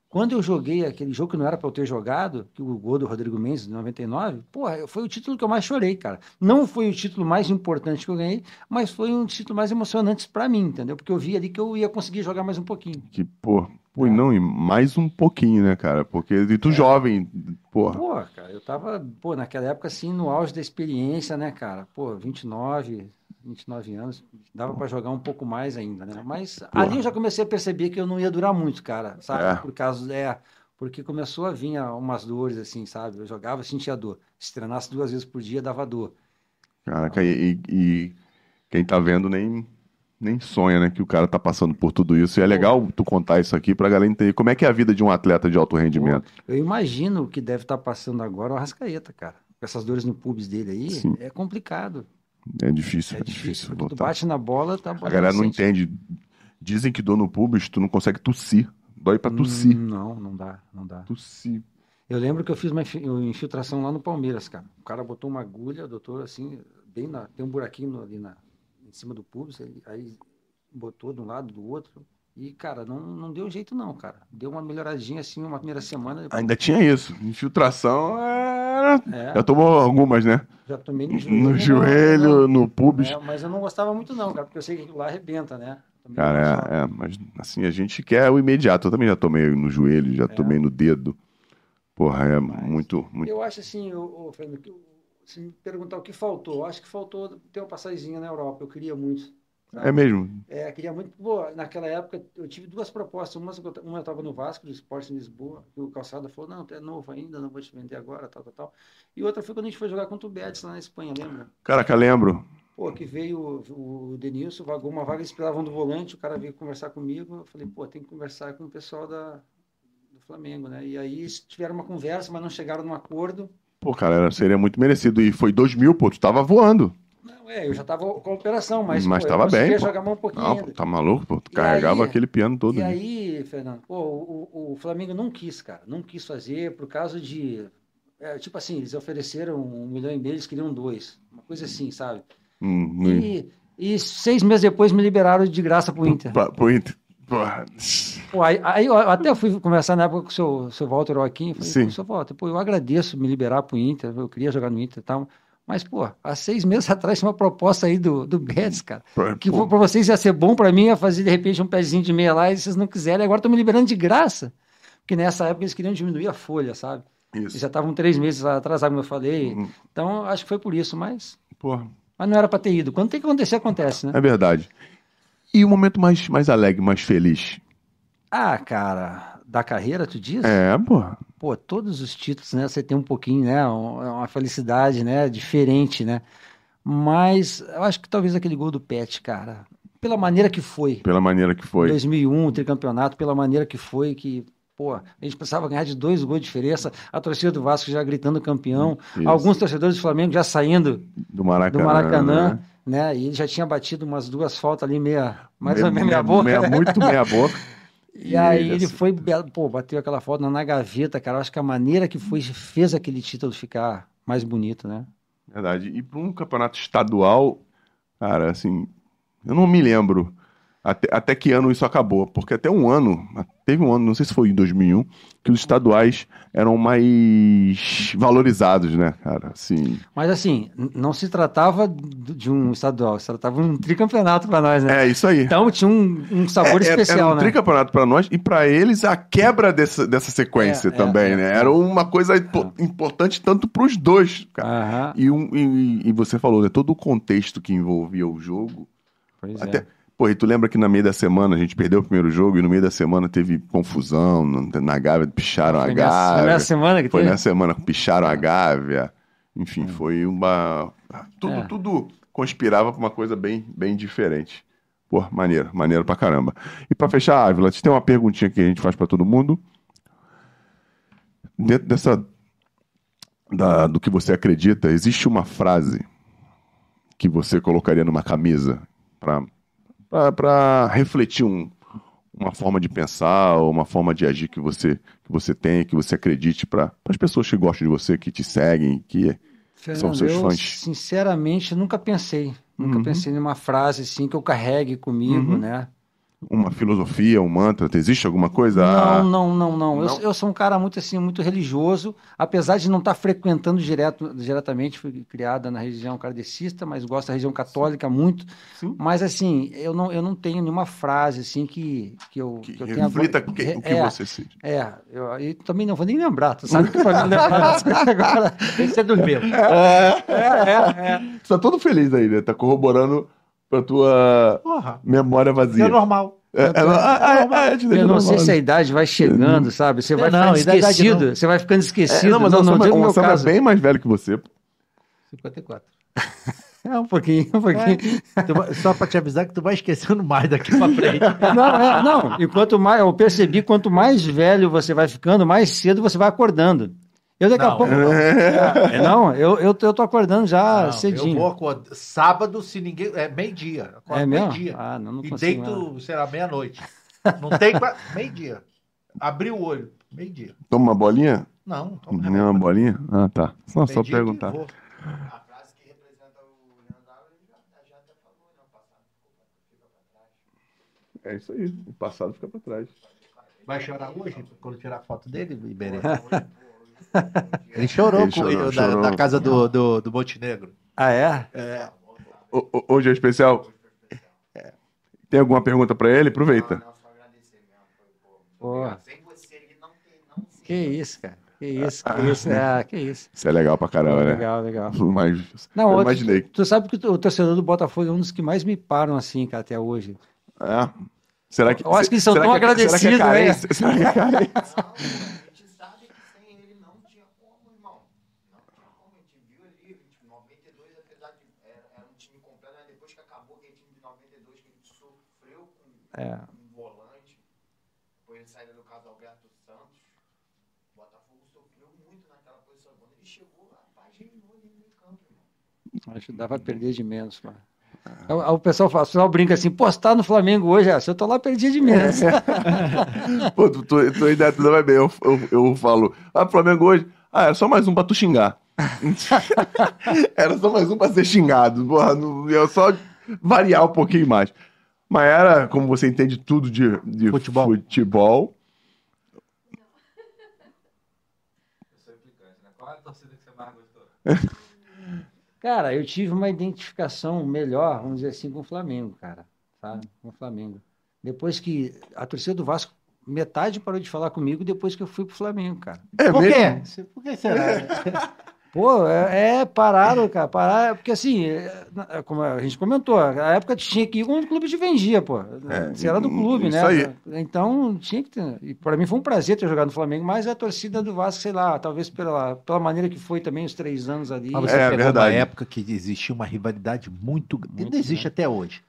quando eu joguei aquele jogo que não era para eu ter jogado, que o gol do Rodrigo Mendes, de 99, porra, foi o título que eu mais chorei, cara. Não foi o título mais importante que eu ganhei, mas foi um título mais emocionante para mim, entendeu? Porque eu vi ali que eu ia conseguir jogar mais um pouquinho. Que, pô, pô, e não, e mais um pouquinho, né, cara? Porque e É. tu jovem, porra. Pô, cara, eu tava, pô, naquela época, assim, no auge da experiência, né, cara? Pô, 29, 29 anos, dava pra jogar um pouco mais ainda, né? Mas ali eu já comecei a perceber que eu não ia durar muito, cara, sabe? É. Por causa, é, porque começou a vir umas dores, assim, sabe? Eu jogava, sentia dor. Se treinasse duas vezes por dia, dava dor. Caraca, e, e- e quem tá vendo nem, nem sonha, né, que o cara tá passando por tudo isso. E é legal tu contar isso aqui pra galera entender como é que é a vida de um atleta de alto rendimento. Eu imagino o que deve estar passando agora o Arrascaeta, cara. Com essas dores no pubis dele aí, Sim. é complicado. É difícil, É é, difícil, difícil tu bate na bola, tá A galera não sente. entende. Dizem que dor no pubis, tu não consegue tossir. Dói pra tossir. Hum, Não, não dá, não dá. Tossir. Eu lembro que eu fiz uma infi- uma infiltração lá no Palmeiras, cara. O cara botou uma agulha, doutor, assim, bem na. Tem um buraquinho ali na, em cima do pubis, ele- aí botou de um lado, do outro. E, cara, não, não deu jeito, não, cara. Deu uma melhoradinha assim, uma primeira semana. depois- Ainda tinha isso. Infiltração era. É, Já tomou algumas, né? Já tomei no joelho. No não, joelho, no pubis. É, mas eu não gostava muito não, cara, porque eu sei que lá arrebenta, né? Também Cara, é, é, mas assim, a gente quer o imediato. Eu também já tomei no joelho, já tomei no dedo. Porra, é muito, muito. Eu acho assim, o, o- se me perguntar o que faltou, acho que faltou ter uma passagemzinha na Europa, eu queria muito. sabe? É mesmo. É, queria muito. Pô, naquela época eu tive duas propostas. Uma, uma eu estava no Vasco, do Esporte em Lisboa, e o Calçada falou: não, é novo ainda, não vou te vender agora, tal, tal, tal. E outra foi quando a gente foi jogar contra o Betis lá na Espanha, lembra? Caraca, lembro. Pô, que veio o, o Denilson, vagou uma vaga, eles precisavam do volante, o cara veio conversar comigo. Eu falei: pô, tem que conversar com o pessoal da, do Flamengo, né? E aí tiveram uma conversa, mas não chegaram num acordo. Pô, cara, seria muito merecido. E foi 2 mil, pô, tu tava voando. Não, é, eu já estava com a operação, mas, Mas pô, tava eu bem, pô. jogar mais um pouquinho Não, ainda. tá maluco, pô. Tu E carregava aí- aquele piano todo. E né? aí, Fernando, pô, o, o- o Flamengo não quis, cara, não quis fazer por causa de. é, tipo assim, eles ofereceram um milhão e meio, eles queriam dois. Uma coisa assim, sabe? Hum, hum. E, e seis meses depois me liberaram de graça pro Inter. Pra- pro Inter. Porra. Pô, aí, aí eu até fui conversar na época com o seu, seu Walter Joaquim. Falei, Sim. pô, seu Walter, pô, eu agradeço me liberar pro Inter, eu queria jogar no Inter e tal. Mas, pô, há seis meses atrás tinha uma proposta aí do, do Betis, cara. Pra- Que pô, para vocês ia ser bom, para mim ia fazer de repente um pezinho de meia lá e vocês não quiserem, agora estão me liberando de graça. Porque nessa época eles queriam diminuir a folha, sabe? Isso. já estavam três meses atrasados, como eu falei. Uhum. Então acho que foi por isso, mas, Porra. mas não era para ter ido. Quando tem que acontecer, acontece, né? É verdade. E o momento mais, mais alegre, mais feliz? Ah, cara, da carreira, tu diz? É, porra. Pô, todos os títulos, né? Você tem um pouquinho, né? um- Uma felicidade, né? Diferente, né? Mas eu acho que talvez aquele gol do Pet, cara, pela maneira que foi. Pela maneira que foi. 2001, o tricampeonato, pela maneira que foi, que, pô, a gente precisava ganhar de dois gols de diferença, a torcida do Vasco já gritando campeão, Isso. alguns torcedores do Flamengo já saindo Do Maracanã. do Maracanã, né? Né? E ele já tinha batido umas duas faltas ali, meia, mais ou menos meia boca. meia- né? muito meia boca. E aí ele assim, foi, pô, bateu aquela falta na, na gaveta, cara. Eu acho que a maneira que foi fez aquele título ficar mais bonito, né? Verdade. E para um campeonato estadual, cara, assim, eu não me lembro até, até que ano isso acabou. Porque até um ano, teve um ano, não sei se foi em 2001, que os estaduais eram mais valorizados, né, cara? Assim, Mas assim, não se tratava de um estadual, se tratava de um tricampeonato para nós, né? é isso aí. Então tinha um, um sabor É, era- especial, era um né? tricampeonato para nós e para eles a quebra dessa, dessa sequência É, é, também, é, né? é. Era uma coisa impo- importante tanto para os dois, cara. E, um, e, e você falou, né? Todo o contexto que envolvia o jogo. pois Até, é. Pô, e tu lembra que no meio da semana a gente perdeu o primeiro jogo e no meio da semana teve confusão na, na Gávea, picharam a Foi foi Gávea. nessa semana que Foi teve? nessa semana que picharam a Gávea. Enfim, foi uma. Tudo, É. tudo conspirava pra uma coisa bem, bem diferente. Pô, maneiro, maneiro pra caramba. E pra fechar, Ávila, tem uma perguntinha que a gente faz pra todo mundo. Dentro dessa. da- do que você acredita, existe uma frase que você colocaria numa camisa pra, pra refletir um, uma forma de pensar ou uma forma de agir que você, que você tem, que você acredite para as pessoas que gostam de você, que te seguem, que são seus eu, fãs. sinceramente, nunca pensei. Nunca Uhum. pensei numa frase assim que eu carregue comigo, Uhum. né? Uma filosofia, um mantra, existe alguma coisa? Não, não, não, não. Eu, Não? eu sou um cara muito assim, muito religioso, apesar de não estar frequentando direto, diretamente, fui criada na região kardecista, mas gosto da região católica muito. Sim. Mas assim, eu não, eu não tenho nenhuma frase assim que, que eu, que que eu tenha reflita o que, o que é, você seja. É, eu, e também não vou nem lembrar, tu sabe que pra mim lembrar das coisas agora. Tem que ser dormiu. É, é, é. Você tá todo feliz aí, né? Tá corroborando pra tua Porra, memória vazia. é normal. É, é, ah, ah, é, deixa Eu não sei se a idade vai chegando, sabe? Você vai Não, ficando não. esquecido, você vai ficando É, esquecido. não, mas não, o não digo o Anselmo é bem mais velho que você. 54. É, um pouquinho, um pouquinho. Vai- só pra te avisar que tu vai esquecendo mais daqui pra frente. Não, é, não. E quanto mais, eu percebi, quanto mais velho você vai ficando, mais cedo você vai acordando. Eu daqui a Não, pouco. não. É, não, eu, eu, tô- eu tô acordando já Não, cedinho. Eu vou acordar. Sábado, se ninguém. É meio-dia. Acordo É mesmo? Meio-dia. Ah, não, não e consigo. deito, sei lá, meia-noite. Não tem. Meio-dia. Abri o olho. Meio-dia. Toma uma bolinha? Não, toma Nem uma bolinha? Ah, tá. Não, só que perguntar. A frase que representa o Leandro Álvares, ele já, até falou no passado. Fica pra trás. É isso aí. O passado fica pra trás. Vai chorar hoje, quando tirar foto dele, Iberê? Ele chorou, Ele com, chorou, na, chorou. na casa do, do, do Montenegro. Ah, é? Ho- ho- Hoje é especial. É. Tem alguma pergunta pra ele? Aproveita. Não, só agradecer mesmo. Sem você ele não tem, não tem. Que isso, cara. Que isso, que isso. Ah, que isso. Isso é legal pra caramba, né? Legal, legal. Mas Não, eu imaginei. Tu sabe que o torcedor do Botafogo é um dos que mais me param assim, cara, até hoje. É. Será que, Eu acho que eles são tão é- será que é agradecidos, né? carência? Será que é carência? Não, a gente sabe que sem ele não tinha como, irmão. Não tinha como. A gente viu ali, a gente, 92, apesar de. Era, era um time completo, mas depois que acabou aquele time de 92, que a gente sofreu com É. um volante, depois de saída do caso Alberto Santos, o Botafogo sofreu muito naquela posição. Quando ele chegou, rapaz, reinou ali no campo, irmão. Acho que dá pra perder de menos, mano. Aí O pessoal fala, o pessoal brinca assim, pô, você tá no Flamengo hoje, ah, se eu tô lá, perdi de menos. Pô, tu, tu, tua ideia tu não vai bem. Eu, eu, eu falo, ah, Flamengo hoje. Ah, era só mais um pra tu xingar. era só mais um pra ser xingado. Porra, não, ia só variar um pouquinho mais. Mas era, como você entende tudo de, de Futebol. futebol, Eu sou implicante, né? Qual é a torcida que você mais gostou? Cara, eu tive uma identificação melhor, vamos dizer assim, com o Flamengo, cara. Tá? Com o Flamengo. Depois que a torcida do Vasco, metade parou de falar comigo depois que eu fui pro Flamengo, cara. É Por mesmo? quê? Por que será? Pô, é, é pararam, cara, pararam, porque assim, é, como a gente comentou, a época tinha que ir onde o clube te vendia, pô. É, Você era do clube, isso né? aí. Então, tinha que ter. E para mim foi um prazer ter jogado no Flamengo, mas a torcida do Vasco, sei lá, talvez pela, pela maneira que foi também os três anos ali. Mas você É, pegou verdade. uma época que existia uma rivalidade muito. Muito ainda existe até hoje.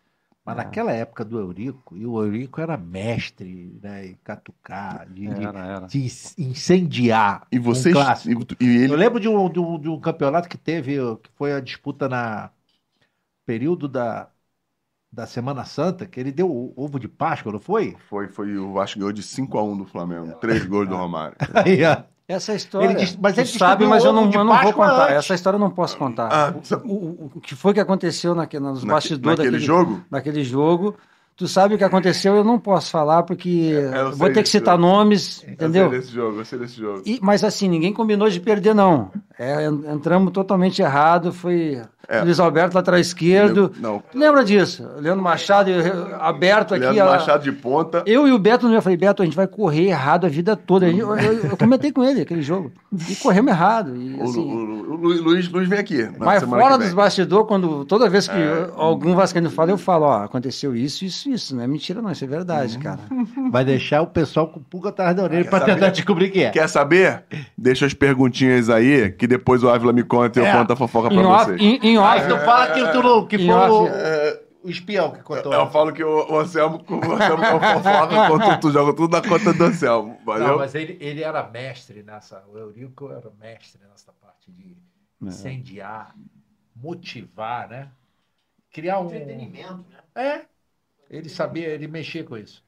Mas É. naquela época do Eurico, e o Eurico era mestre, né? E catucar, de, Era, era. de incendiar. E vocês. Um clássico. e, e ele, Eu lembro de um, de, um, de um campeonato que teve, que foi a disputa na período da, da Semana Santa, que ele deu o ovo de Páscoa, não foi? foi, foi o Vasco ganhou de 5x1 do Flamengo. Três gols do Romário. Aí, ó. Essa história. Ele diz- mas tu ele sabe, mas eu não, eu não vou contar. antes. Essa história eu não posso contar. Ah, O- o, o, que foi que aconteceu naque, nos Naque- bastidores naquele daquele jogo? daquele jogo. Tu sabe o que aconteceu, eu não posso falar, porque eu eu vou ter que citar jogo. nomes, Eu entendeu? sei desse jogo, eu sei desse jogo. E- mas assim, ninguém combinou de perder, não. É, en- entramos totalmente errado. Foi É. Luiz Alberto, lateral esquerdo. Não. Tu lembra disso? Leandro Machado aberto aqui. Leandro. Machado de ponta. Eu e o Beto, eu falei, Beto, a gente vai correr errado a vida toda. Eu, eu- eu comentei com ele aquele jogo. E corremos errado. E, O, assim, o- o Lu- Luiz, Luiz vem aqui. na mas fora que dos bastidores, quando toda vez que É. algum vascaíno fala, eu falo, ó, aconteceu isso, isso, isso. Não é mentira, não, isso é verdade, cara. Vai deixar o pessoal com pulga atrás da orelha Quer pra saber? tentar descobrir quem é. Quer saber? Deixa as perguntinhas aí, que depois o Ávila me conta e eu É. conto a fofoca Em pra off, vocês. em, em off, tu fala que, foi o, off. o espião que contou. Eu falo que o, o Anselmo, o Anselmo é o fofoca, tu joga tudo na conta do Anselmo. Valeu? Não, mas ele, ele era mestre nessa. O Eurico era mestre nessa parte de incendiar, motivar, né? Criar um. Entretenimento, né? É. Ele sabia, ele mexia com isso.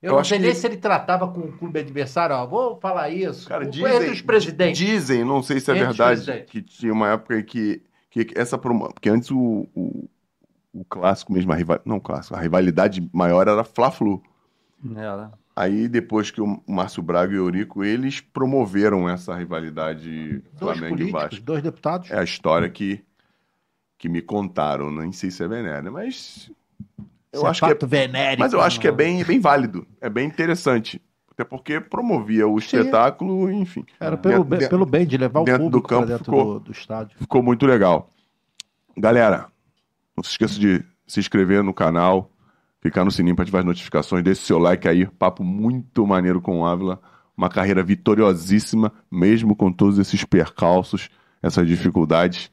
Eu, Eu não acho sei que- nem se ele tratava com o clube adversário, ó, vou falar isso. Cara, dizem, entre os presidentes. dizem, não sei se é Entre verdade, que tinha uma época em que, que essa. Porque antes o, o, o clássico mesmo, a rival... não o clássico, a rivalidade maior era Fla-Flu. Era. Aí depois que o Márcio Braga e o Eurico, eles promoveram essa rivalidade Dois Flamengo e políticos, Vasco. dois deputados. É a história que, que me contaram, nem sei se é venéreo, mas eu Isso acho que é venérico. Mas eu acho que é bem, bem válido, é bem interessante. Até porque promovia o espetáculo, enfim. Era pelo, Dentro- bem, pelo bem de levar o dentro do público campo pra dentro ficou- do, do estádio. Ficou muito legal. Galera, não se esqueça de se inscrever no canal, clicar no sininho para ativar as notificações, deixe seu like aí. Papo muito maneiro com o Ávila. Uma carreira vitoriosíssima, mesmo com todos esses percalços, essas dificuldades.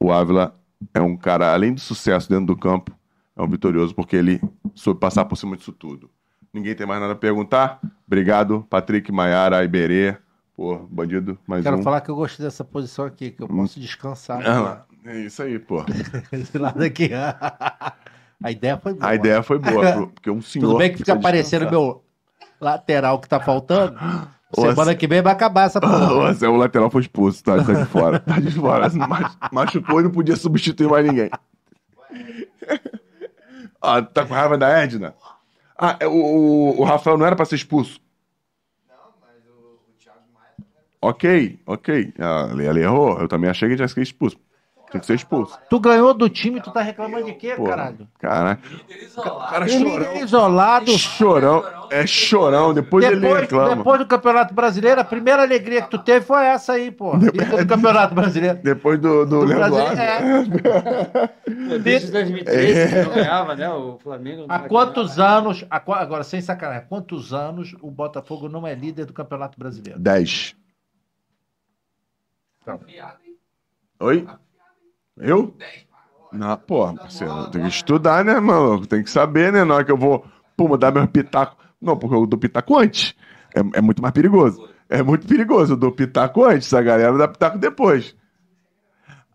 O Ávila é um cara, além do sucesso dentro do campo, é um vitorioso porque ele soube passar por cima disso tudo. Ninguém tem mais nada a perguntar? Obrigado, Patrick, Maiara, Iberê. Pô, bandido, mais Quero um. falar que eu gostei dessa posição aqui, que eu posso descansar. Ah, é isso aí, pô. Esse lado aqui. A ideia foi boa. A ideia foi boa, porque um senhor. Tudo bem que fica aparecendo meu lateral que tá faltando. Semana Anse- que vem vai acabar essa porra. O lateral foi expulso, tá, tá de fora. Tá de fora. Mach- Machucou e não podia substituir mais ninguém. Ah, tá com raiva da Edna? Ah, é, o, o, Rafael não era pra ser expulso. Não, mas o, o Thiago Maia ok, ok. Ela, ela errou. Eu também achei que tinha que ser expulso. Tinha que ser expulso. Tu ganhou do time, tu tá reclamando de quê, Pô, caralho? Caraca. Líder isolado. Cara, Ele chorão. é isolado. Chorão. É chorão. Depois, ele Depois, reclama. depois do Campeonato Brasileiro, a primeira alegria que tu teve foi essa aí, pô. Líder do Campeonato Brasileiro. Depois do, do, Do Leandro é. Desde 2013 que não ganhava, né? O Flamengo. Há quantos anos, há qua- agora sem sacanagem, há quantos anos o Botafogo não é líder do Campeonato Brasileiro? 10. Piada, hein? Oi? Eu? Não, porra, parceiro, tem que estudar, né, mano? Tem que saber, né? Na hora que eu vou, pô, mudar meu pitaco. Não, porque eu dou pitaco antes. É, é muito mais perigoso. É muito perigoso. Eu dou pitaco antes, a galera dá pitaco depois.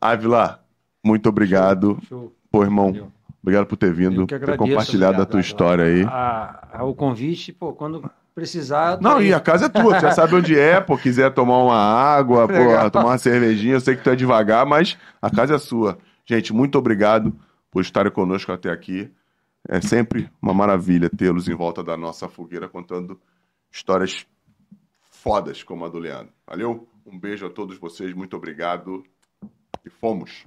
Ávila, muito obrigado. Show. Pô, irmão, Valeu. obrigado por ter vindo, que ter agradeço, compartilhado a obrigado. tua história aí. A- a- o convite, pô, quando precisar. Não, e a casa é tua, você já sabe onde é, pô, quiser tomar uma água, pô, tomar uma cervejinha, eu sei que tu é devagar, mas a casa é sua. Gente, muito obrigado por estarem conosco até aqui. É sempre uma maravilha tê-los em volta da nossa fogueira contando histórias fodas como a do Leandro. Valeu? Um beijo a todos vocês, muito obrigado e fomos.